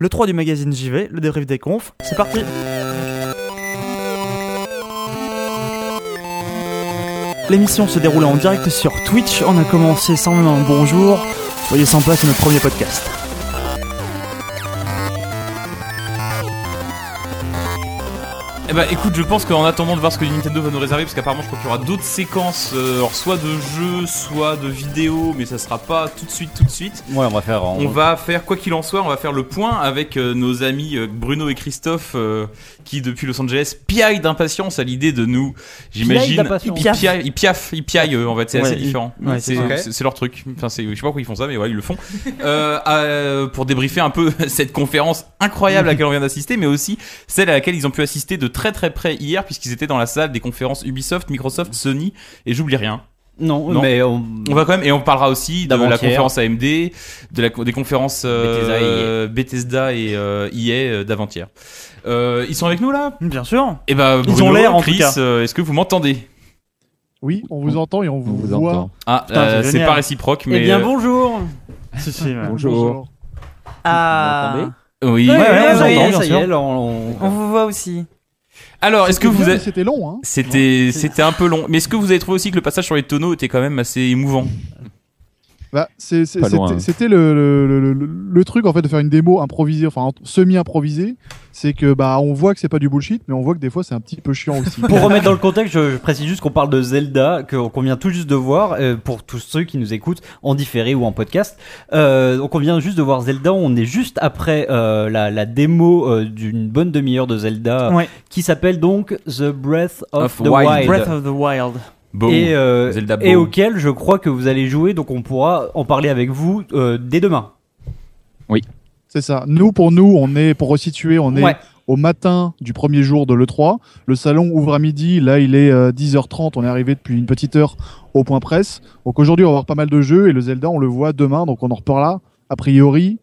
le 3 du magazine JV, le débrief des confs. C'est parti L'émission se déroule en direct sur Twitch. On a commencé sans même un bonjour. Soyez place, c'est notre premier podcast. Bah écoute, je pense qu'en attendant de voir ce que Nintendo va nous réserver, parce qu'apparemment je crois qu'il y aura d'autres séquences, euh, alors soit de jeux, soit de vidéos, mais ça sera pas tout de suite, tout de suite. Ouais, on va faire. On va faire, quoi qu'il en soit, on va faire le point avec euh, nos amis euh, Bruno et Christophe, euh, qui depuis Los Angeles piaillent d'impatience à l'idée de nous, j'imagine. Ils piaffent, ils piaffent, ils piaillent, en fait, c'est Ouais, assez différent. ouais, c'est leur truc. Enfin, je sais pas pourquoi ils font ça, mais ouais, ils le font. Euh, à- pour débriefer un peu cette conférence incroyable à laquelle on vient d'assister, mais aussi celle à laquelle ils ont pu assister de très très près hier, puisqu'ils étaient dans la salle des conférences Ubisoft, Microsoft, Sony, et j'oublie rien. Non, Non. mais on. On va quand même, et on parlera aussi de la conférence AMD, de la, des conférences euh, Bethesda et euh, EA euh, d'avant-hier. Euh, ils sont avec nous là? Bien sûr. Et bah, Ils Bruno, ont l'air, en tout Chris, cas. euh, est-ce que vous m'entendez? Oui, on vous entend et on vous, On vous voit. entend. Ah, euh, c'est pas réciproque, mais Eh bien, bonjour Si, si, ouais. Bonjour. Ah. Oui. Ouais, ouais, on ça y vous entend, est, bien ça y sûr. est, là, on- On vous voit aussi. Alors, est-ce que vous êtes C'était long, hein. C'était c'était un peu long, mais est-ce que vous avez trouvé aussi que le passage sur les tonneaux était quand même assez émouvant? Bah, c'était hein. le, le, le- le- le truc en fait de faire une démo improvisée, enfin semi-improvisée. C'est que bah on voit que c'est pas du bullshit, mais on voit que des fois c'est un petit peu chiant aussi. Pour remettre dans le contexte, je, je précise juste qu'on parle de Zelda, qu'on vient tout juste de voir, euh, pour tous ceux qui nous écoutent en différé ou en podcast. Euh, donc on vient juste de voir Zelda, on est juste après euh, la, la démo euh, d'une bonne demi-heure de Zelda, Ouais. qui s'appelle donc The Breath of, Of the Wild. Wild. Breath of the Wild. Beau. et, euh, Zelda et auquel je crois que vous allez jouer, donc on pourra en parler avec vous euh, dès demain. c'est ça. Nous pour nous, on est pour resituer, on est au matin du premier jour de l'E3. Le salon ouvre à midi. Là, il est euh, 10h30. On est arrivé depuis une petite heure au point presse. Donc aujourd'hui, on va avoir pas mal de jeux et le Zelda, on le voit demain. Donc on en reparlera a priori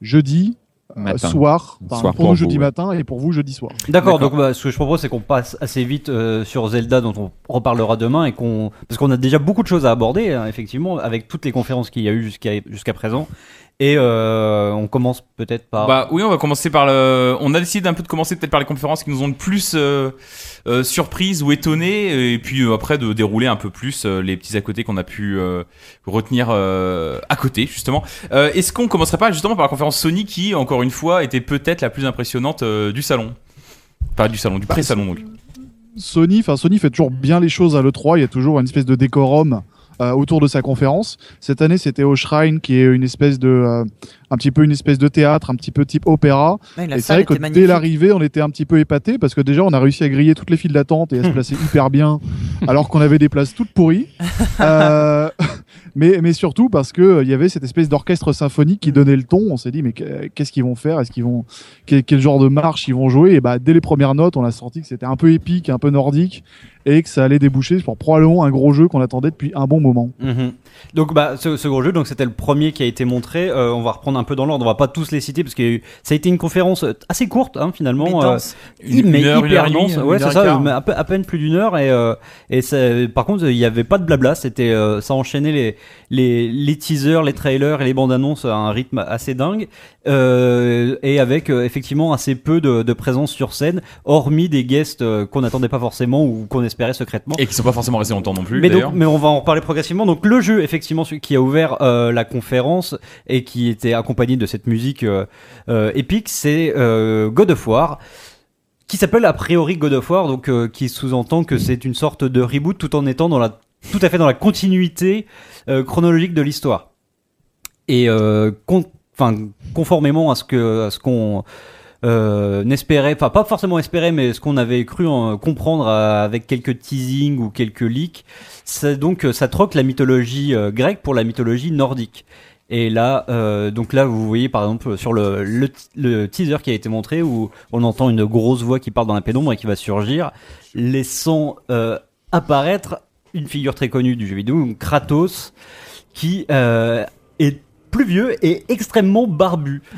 jeudi euh, Matin. soir. Enfin, Soir pour, pour nous vous, jeudi ouais. matin et pour vous jeudi soir. D'accord, D'accord. donc bah, ce que je propose c'est qu'on passe assez vite euh, sur Zelda dont on reparlera demain et qu'on parce qu'on a déjà beaucoup de choses à aborder hein, effectivement avec toutes les conférences qu'il y a eu jusqu'à jusqu'à présent et euh, on commence peut-être par Bah oui, on va commencer par le. On a décidé d'un peu de commencer peut-être par les conférences qui nous ont le plus euh, euh, surprise ou étonné, et puis euh, après de dérouler un peu plus euh, les petits à côté qu'on a pu euh, retenir euh, à côté justement. Euh, Est-ce qu'on commencerait pas justement par la conférence Sony qui, encore une fois, était peut-être la plus impressionnante euh, du salon, pas du salon, du pré-salon donc. Sony, enfin Sony fait toujours bien les choses à l'E3. Il y a toujours une espèce de décorum euh, autour de sa conférence. Cette année, c'était au Shrine, qui est une espèce de, euh, un petit peu une espèce de théâtre, un petit peu type opéra. Ouais, et c'est vrai que dès l'arrivée, on était un petit peu épaté parce que déjà, on a réussi à griller toutes les files d'attente et à se placer hyper bien, alors qu'on avait des places toutes pourries. Euh, mais, mais surtout parce que euh, il y avait cette espèce d'orchestre symphonique qui donnait le ton. On s'est dit, mais qu'est- qu'est-ce qu'ils vont faire? Est-ce qu'ils vont quel, quel genre de marche ils vont jouer? Et bah, dès les premières notes, on a senti que c'était un peu épique, un peu nordique, et que ça allait déboucher pour probablement un gros jeu qu'on attendait depuis un bon moment. Mhm. Donc bah ce, ce gros jeu donc c'était le premier qui a été montré Euh, on va reprendre un peu dans l'ordre on va pas tous les citer parce que ça a été une conférence euh, assez courte hein, finalement Mais euh. Une- mais une heure, une hyper heure et demie, dense. Ouais, c'est ça, à, peine plus d'une heure. Et, euh, et ça- par contre, il n'y avait pas de blabla. C'était, euh, ça enchaînait les, les, les teasers, les trailers et les bandes annonces à un rythme assez dingue. Euh, et avec euh, effectivement assez peu de, de présence sur scène, hormis des guests euh, qu'on n'attendait pas forcément ou qu'on espérait secrètement. Et qui sont pas forcément restés longtemps non plus. Mais, donc, mais on va en reparler progressivement. Donc le jeu, effectivement, qui a ouvert euh, la conférence et qui était accompagné de cette musique euh, euh, épique, c'est euh, God of War, qui s'appelle a priori God of War, donc euh, qui sous-entend que c'est une sorte de reboot tout en étant dans la, tout à fait dans la continuité euh, chronologique de l'histoire. Et euh, con- conformément à ce que, à ce qu'on euh, n'espérait, enfin pas forcément espérait, mais ce qu'on avait cru en comprendre euh, avec quelques teasings ou quelques leaks, c'est donc euh, ça troque la mythologie euh, grecque pour la mythologie nordique. Et là, euh, donc là, vous voyez par exemple sur le, le, le teaser qui a été montré où on entend une grosse voix qui parle dans la pénombre et qui va surgir, laissant apparaître une figure très connue du jeu vidéo, Kratos, qui euh, est plus vieux et extrêmement barbu.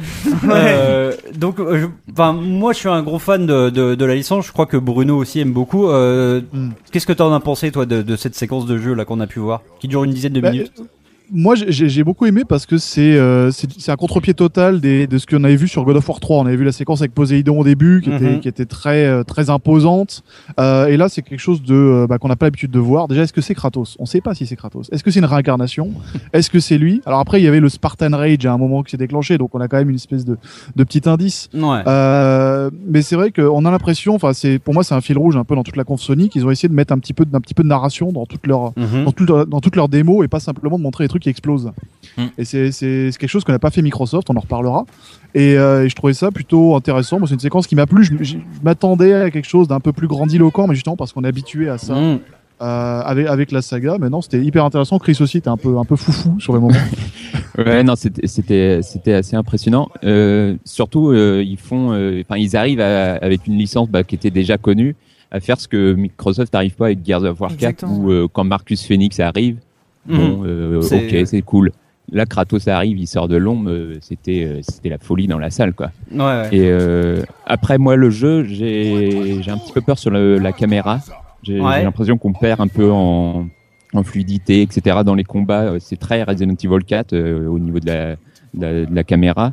Euh, donc, euh, enfin, moi, je suis un gros fan de, de, de la licence. Je crois que Bruno aussi aime beaucoup. Euh, Mm. Qu'est-ce que t'en as pensé, toi, de, de cette séquence de jeu là qu'on a pu voir, qui dure une dizaine de Bah, minutes? Moi, j'ai j'ai beaucoup aimé parce que c'est euh, un contre-pied total des, de ce qu'on avait vu sur God of War 3. On avait vu la séquence avec Poséidon au début, qui était Mhm. qui était très euh, très imposante. Euh, et là, c'est quelque chose de euh, bah, qu'on n'a pas l'habitude de voir. Déjà, est-ce que c'est Kratos? On sait pas si c'est Kratos. Est-ce que c'est une réincarnation? Est-ce que c'est lui? Alors après, il y avait le Spartan Rage à un moment qui s'est déclenché, donc on a quand même une espèce de de petit indice. Ouais. Euh, mais c'est vrai qu'on a l'impression, enfin, c'est pour moi, c'est un fil rouge un peu dans toute la conf Sony qu'ils ont essayé de mettre un petit peu d'un petit peu de narration dans toute leur Mhm. dans, tout leur- dans démos et pas simplement de montrer les trucs qui explosent. Mm. Et c'est quelque chose que n'a pas fait Microsoft, on en reparlera. Et, euh, et je trouvais ça plutôt intéressant. Moi, c'est une séquence qui m'a plu. Je, je m'attendais à quelque chose d'un peu plus grandiloquent, mais justement parce qu'on est habitué à ça Mhm. euh, avec, avec la saga. Mais non, c'était hyper intéressant. Chris aussi était un peu, un peu foufou sur le moment. Ouais, non, c'était assez impressionnant. Euh, surtout, euh, ils font, euh, enfin, ils arrivent à- avec une licence bah, qui était déjà connue à faire ce que Microsoft n'arrive pas avec Gears of War 4 Exactement. où euh, quand Marcus Phoenix arrive, bon, euh, C'est- ok, c'est cool. Là, Kratos arrive, il sort de l'ombre, euh, c'était euh, c'était la folie dans la salle, quoi. Ouais, ouais. Et euh, après, moi, le jeu, j'ai j'ai un petit peu peur sur le- la caméra. J'ai Ouais. l'impression qu'on perd un peu en, en fluidité, etc. Dans les combats, Euh, c'est très Resident Evil 4 euh, au niveau de la, de la, de la caméra.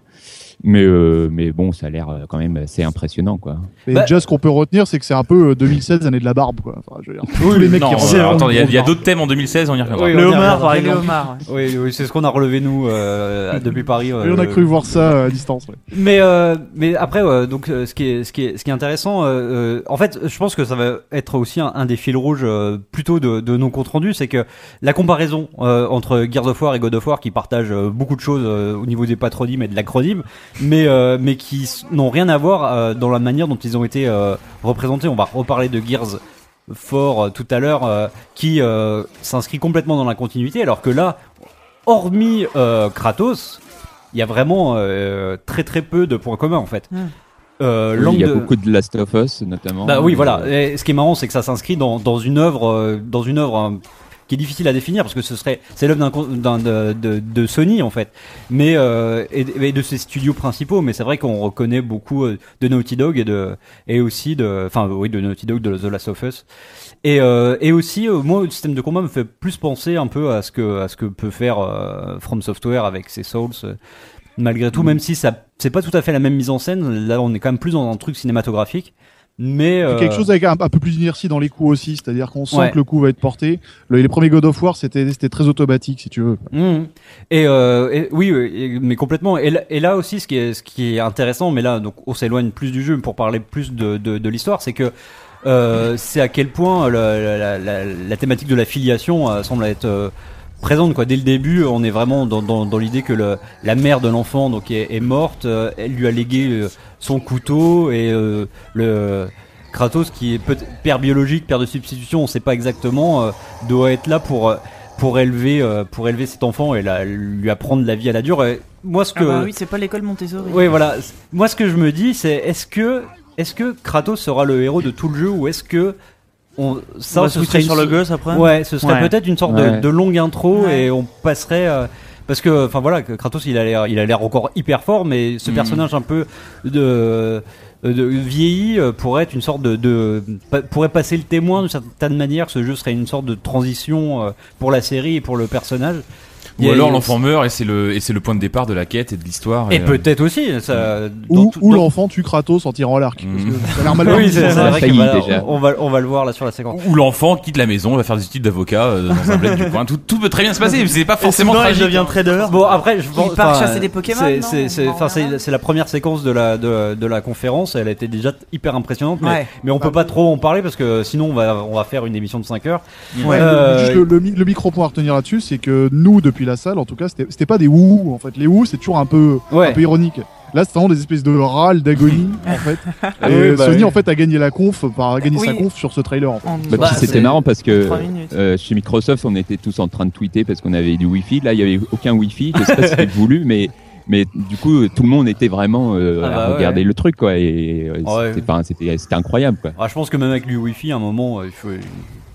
Mais, euh, mais bon, ça a l'air euh, quand même assez impressionnant, quoi. Et Bah- déjà, ce qu'on peut retenir, c'est que c'est un peu euh, 2016, année de la barbe. Quoi. Enfin, je veux dire, tous les mecs non, qui euh, attends, il y a, d'autres thèmes en 2016, on y reviendra. Oui, Le homard, par exemple. homards. Oui, oui, c'est ce qu'on a relevé nous euh, depuis Paris. euh, Et on a cru voir ça euh, à distance. Ouais. Mais euh, mais après ouais, donc euh, ce qui est ce qui est ce qui est intéressant euh, euh, en fait je pense que ça va être aussi un, un des fils rouges euh, plutôt de, de nos comptes rendus c'est que la comparaison euh, entre Gears of War et God of War qui partagent euh, beaucoup de choses euh, au niveau des patronymes et de l'acronyme mais euh, mais qui n'ont rien à voir euh, dans la manière dont ils ont été euh, représentés on va reparler de Gears fort euh, tout à l'heure euh, qui euh, s'inscrit complètement dans la continuité alors que là hormis euh, Kratos il y a vraiment euh, très très peu de points communs en fait. Hmm. Euh, Oui, il y a de- beaucoup de Last of Us, notamment. Bah oui, voilà. Et ce qui est marrant, c'est que ça s'inscrit dans, dans une œuvre, euh, dans une œuvre euh, qui est difficile à définir parce que ce serait, c'est l'œuvre d'un, de, de, de Sony en fait, mais euh, et, et de ses studios principaux. Mais c'est vrai qu'on reconnaît beaucoup euh, de Naughty Dog et de et aussi de, enfin oui, de Naughty Dog, de The Last of Us. Et, euh, et aussi, euh, moi, le système de combat me fait plus penser un peu à ce que à ce que peut faire euh, From Software avec ses Souls. euh, malgré tout, même si ça c'est pas tout à fait la même mise en scène. Là, on est quand même plus dans un truc cinématographique. Mais euh, Quelque chose avec un, un peu plus d'inertie dans les coups aussi, c'est-à-dire qu'on sent Ouais. que le coup va être porté. Le- les premiers God of War, c'était c'était très automatique, si tu veux. Mhm. Et, euh, et- oui, et- mais complètement. Et là, et là aussi, ce qui est, ce qui est intéressant, mais là, donc, on s'éloigne plus du jeu pour parler plus de, de, de l'histoire, c'est que euh, c'est à quel point la, la, la, la thématique de la filiation euh, semble être euh, présente. Quoi. Dès le début, on est vraiment dans, dans, dans l'idée que le, la mère de l'enfant donc est, est morte. euh, elle lui a légué euh, son couteau et euh, le Kratos, qui est père biologique, père de substitution, on sait pas exactement, doit être là pour pour élever pour élever cet enfant et la, lui apprendre la vie à la dure. Et moi, ce Ah que bah oui, c'est pas l'école Montessori. oui, voilà. Moi, ce que je me dis, c'est est-ce que est-ce que Kratos sera le héros de tout le jeu ou est-ce que on Ça, on va ce switcher serait sur une- le gosse après. Ouais, ce serait Ouais. peut-être une sorte Ouais. de, de longue intro Ouais. et on passerait. euh, parce que, enfin voilà, Kratos il a l'air, il a l'air encore hyper fort, mais ce Mhm. personnage un peu de, de vieilli euh, pourrait être une sorte de, de pourrait passer le témoin d'une certaine manière. Ce jeu serait une sorte de transition euh, pour la série et pour le personnage. Il Ou alors l'enfant meurt et c'est le et c'est le point de départ de la quête et de l'histoire. Et euh, peut-être aussi ça. dans Ou, ou dans- l'enfant tue Kratos en tirant à l'arc. parce que ça a l'air mal Oui, c'est ça. c'est a vrai que failli, voilà, déjà. on va on va le voir là sur la séquence. Ou l'enfant quitte la maison, va faire des études d'avocat euh, dans un bled du coin. Tout, tout peut très bien se passer, mais c'est pas forcément il tragique. devient trader. Bon après je pense part enfin, chasser des Pokémon, c'est- C'est la première séquence de la de, de la conférence. Elle a été déjà hyper impressionnante, mais, mais on peut pas trop en parler parce que sinon on va on va faire une émission de 5 heures. Euh, mi- le micro point à retenir là-dessus, c'est que nous, depuis la salle, en tout cas, c'était pas des ouh. En fait, les ouh, c'est toujours un peu, Ouais. un peu ironique. Là, c'est vraiment des espèces de râles d'agonie, en fait. Et oui, euh, bah Sony, oui. en fait, a gagné la conf, par, a gagné sa conf sur ce trailer. En fait. Bah, Bah, c'était marrant parce que euh, chez Microsoft, on était tous en train de tweeter parce qu'on avait du Wi-Fi. Là, il y avait aucun Wi-Fi. Je sais pas si c'était voulu, mais mais du coup, tout le monde était vraiment euh, Ah bah à regarder ouais. le truc, quoi. Et euh, Ouais. c'était incroyable, quoi. Ah, je pense que même avec du Wi-Fi, à un moment, euh, il faut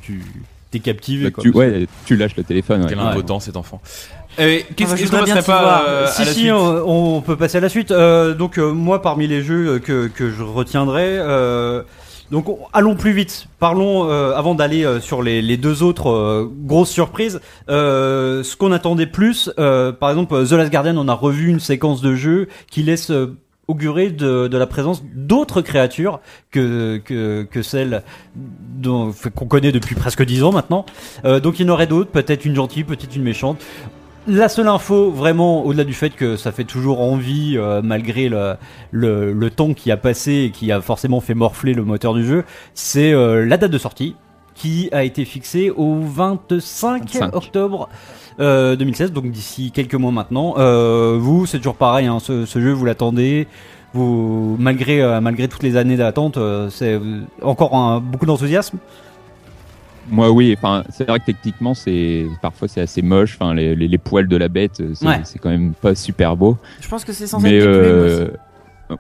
tu t'es captivé. Bah, quoi, tu, ouais, tu lâches le téléphone. Quel Ouais. impotent cet enfant. Euh, Qu'est-ce Ah bah, qu'on voudrais bien passerait pas voir. euh, à si la si, suite on, on peut passer à la suite. Euh, donc euh, moi, parmi les jeux que, que je retiendrai, euh, Donc on- allons plus vite. Parlons euh, avant d'aller euh, sur les, les deux autres euh, grosses surprises. Euh, ce qu'on attendait plus, euh, par exemple euh, The Last Guardian, on a revu une séquence de jeu qui laisse euh, augurer de, la présence d'autres créatures que que, celles qu'on connaît depuis presque dix ans maintenant. Euh, donc il y en aurait d'autres, peut-être une gentille, peut-être une méchante. La seule info, vraiment, au-delà du fait que ça fait toujours envie, euh, malgré le, le, le temps qui a passé et qui a forcément fait morfler le moteur du jeu, c'est euh, la date de sortie qui a été fixée au 25, 25. octobre euh, 2016, donc d'ici quelques mois maintenant. Euh, vous, c'est toujours pareil, hein, ce, ce jeu, vous l'attendez. Vous, malgré, euh, malgré toutes les années d'attente, euh, c'est euh, encore un- beaucoup d'enthousiasme. Moi, oui. Enfin, c'est vrai que techniquement, c'est parfois c'est assez moche. Enfin, les, les, les poils de la bête, c'est Ouais. quand même pas super beau. Je pense que c'est censé être.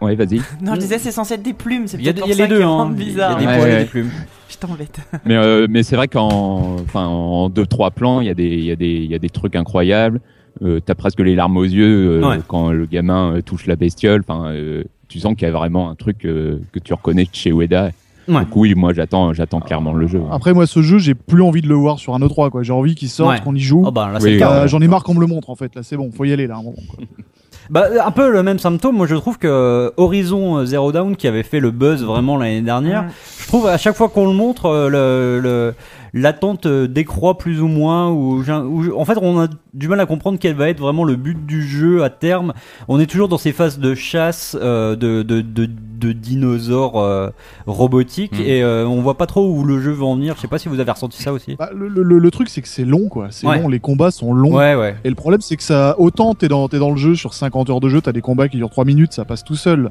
Ouais, vas-y. Non, je disais c'est censé être des plumes. C'est Il y a, peut-être il y a pour les deux, hein. rendent Il y a bizarre. des Ouais, poils et ouais. des plumes. Je t'embête. mais euh, mais c'est vrai qu'en enfin en deux trois plans, il y a des il y a des il y a des trucs incroyables. Euh, T'as presque les larmes aux yeux euh, Ouais. quand le gamin euh, touche la bestiole. Enfin, euh, tu sens qu'il y a vraiment un truc euh, que tu reconnais chez Ueda. Ouais. Donc oui, moi j'attends j'attends clairement le jeu. Après, moi, ce jeu, j'ai plus envie de le voir sur un E3, quoi. J'ai envie qu'il sorte, Ouais. qu'on y joue. Oh bah, là, c'est Oui. Euh, J'en ai marre qu'on me le montre, en fait. Là, c'est bon, faut y aller, là. un moment, quoi. Bah, un peu le même symptôme. Moi, je trouve que Horizon Zero Dawn, qui avait fait le buzz vraiment l'année dernière, Mm. je trouve à chaque fois qu'on le montre, euh, le, le- l'attente euh, décroît plus ou moins. Ou, j'ai un- ou en fait, on a du mal à comprendre quel va être vraiment le but du jeu à terme. On est toujours dans ces phases de chasse euh, de, de, de, de dinosaures euh, robotiques Mm. et euh, on voit pas trop où le jeu va en venir. Je sais pas si vous avez ressenti ça aussi. Bah, le, le- le truc, c'est que c'est long, quoi. C'est Ouais. long, les combats sont longs. Ouais, ouais. Et le problème, c'est que ça, autant t'es dans, t'es dans le jeu sur 50 heures de jeu, t'as des combats qui durent 3 minutes, ça passe tout seul.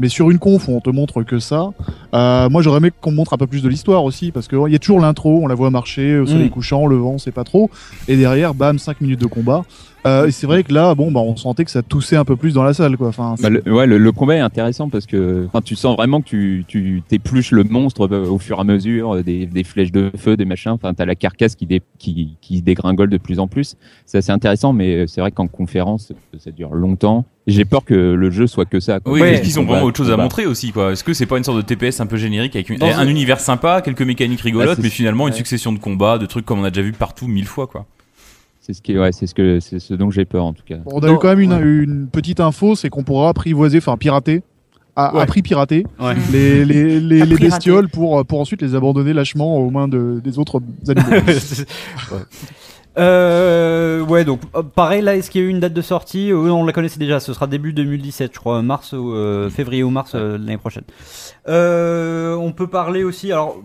Mais sur une conf où on te montre que ça, euh, moi j'aurais aimé qu'on me montre un peu plus de l'histoire aussi, parce que ouais, il y a toujours l'intro, on la voit marcher au soleil Mm. couchant, le vent, c'est pas trop, et derrière, bam, 5 minutes de combat. Euh, c'est vrai que là, bon, bah, on sentait que ça toussait un peu plus dans la salle, quoi. Enfin, Bah, le, ouais, le, le combat est intéressant parce que enfin, tu sens vraiment que tu, tu t'épluches le monstre euh, au fur et à mesure, euh, des, des flèches de feu, des machins. Enfin, t'as la carcasse qui, dé, qui, qui dégringole de plus en plus. C'est assez intéressant, mais c'est vrai qu'en conférence, ça dure longtemps. J'ai peur que le jeu soit que ça. quoi. Oui, Ouais. est-ce qu'ils ont vraiment autre chose à combat. montrer aussi, quoi Est-ce que c'est pas une sorte de TPS un peu générique avec une- un un- univers sympa, quelques mécaniques rigolotes, c'est- mais finalement une succession de combats, de trucs comme on a déjà vu partout mille fois, quoi. C'est ce qui, ouais, c'est ce que, c'est ce dont j'ai peur en tout cas. Bon, on a Non, eu quand même une, ouais. une petite info, c'est qu'on pourra apprivoiser, enfin pirater, à, Ouais. à prix pirater, Ouais. les, les, les, À les prix bestioles pour, pour ensuite les abandonner lâchement aux mains de, des autres animaux. Ouais. Euh, ouais, donc pareil là, est-ce qu'il y a eu une date de sortie? Euh, On la connaissait déjà, ce sera début 2017, je crois, mars ou euh, février ou mars euh, l'année prochaine. Euh, on peut parler aussi, alors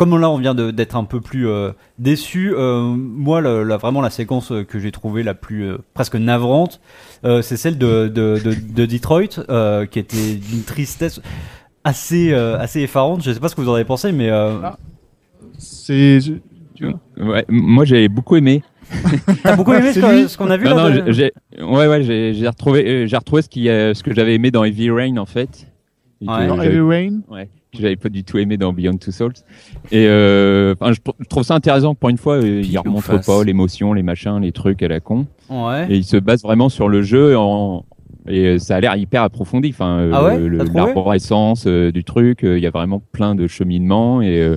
comme là on vient d'être un peu plus euh, déçu, euh, moi la, la- vraiment la séquence euh, que j'ai trouvée la plus euh, presque navrante, euh, c'est celle de, de, de, de Detroit, euh, qui était d'une tristesse assez euh, assez effarante. Je sais pas ce que vous en avez pensé, mais euh, Ah. C'est. Ouais, moi j'ai beaucoup aimé. t'as beaucoup aimé ce qu'on a vu Non, là non, de- j'ai, ouais, ouais, j'ai, retrouvé, euh, j'ai retrouvé ce qui, euh, ce que j'avais aimé dans Heavy Rain en fait. Ouais. Dans Heavy Rain Ouais, que j'avais pas du tout aimé dans Beyond Two Souls. Et euh, enfin, je, tr- je trouve ça intéressant que pour une fois, euh, il face. pas l'émotion, les machins, les trucs à la con. Ouais. Et il se base vraiment sur le jeu en et euh, ça a l'air hyper approfondi. Enfin, euh, Ah ouais? l'arborescence euh, du truc, il y a vraiment plein de cheminements et euh,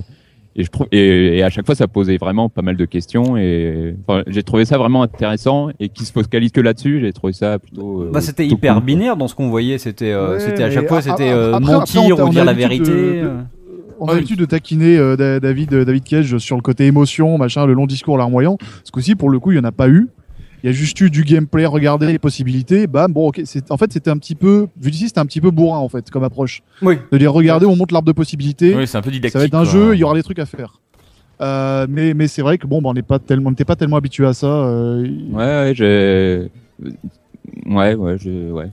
et je trouve et, et à chaque fois ça posait vraiment pas mal de questions et enfin, j'ai trouvé ça vraiment intéressant et qui se focalise que là-dessus. J'ai trouvé ça plutôt. euh, Bah, c'était hyper cool, quoi. binaire dans ce qu'on voyait. C'était, euh, Ouais, c'était à chaque fois, c'était euh, après, mentir ou dire la vérité. de- euh. On a l'habitude de taquiner euh, Da- David, euh, David Cage sur le côté émotion, machin, le long discours larmoyant. Ce coup-ci, pour le coup, il y en a pas eu. Il y a juste eu du gameplay, regardez les possibilités. Bam, bon, ok. En fait, c'était un petit peu, vu d'ici, c'était un petit peu bourrin en fait, comme approche. Oui. De dire, regardez, on monte l'arbre de possibilités. Oui, c'est un peu didactique. ça va être un quoi. jeu, il y aura des trucs à faire. Euh, mais mais c'est vrai que bon, bah, on n'est pas tellement, on n'était pas tellement habitué à ça. euh, Ouais, ouais, je. Ouais, ouais, je. Ouais.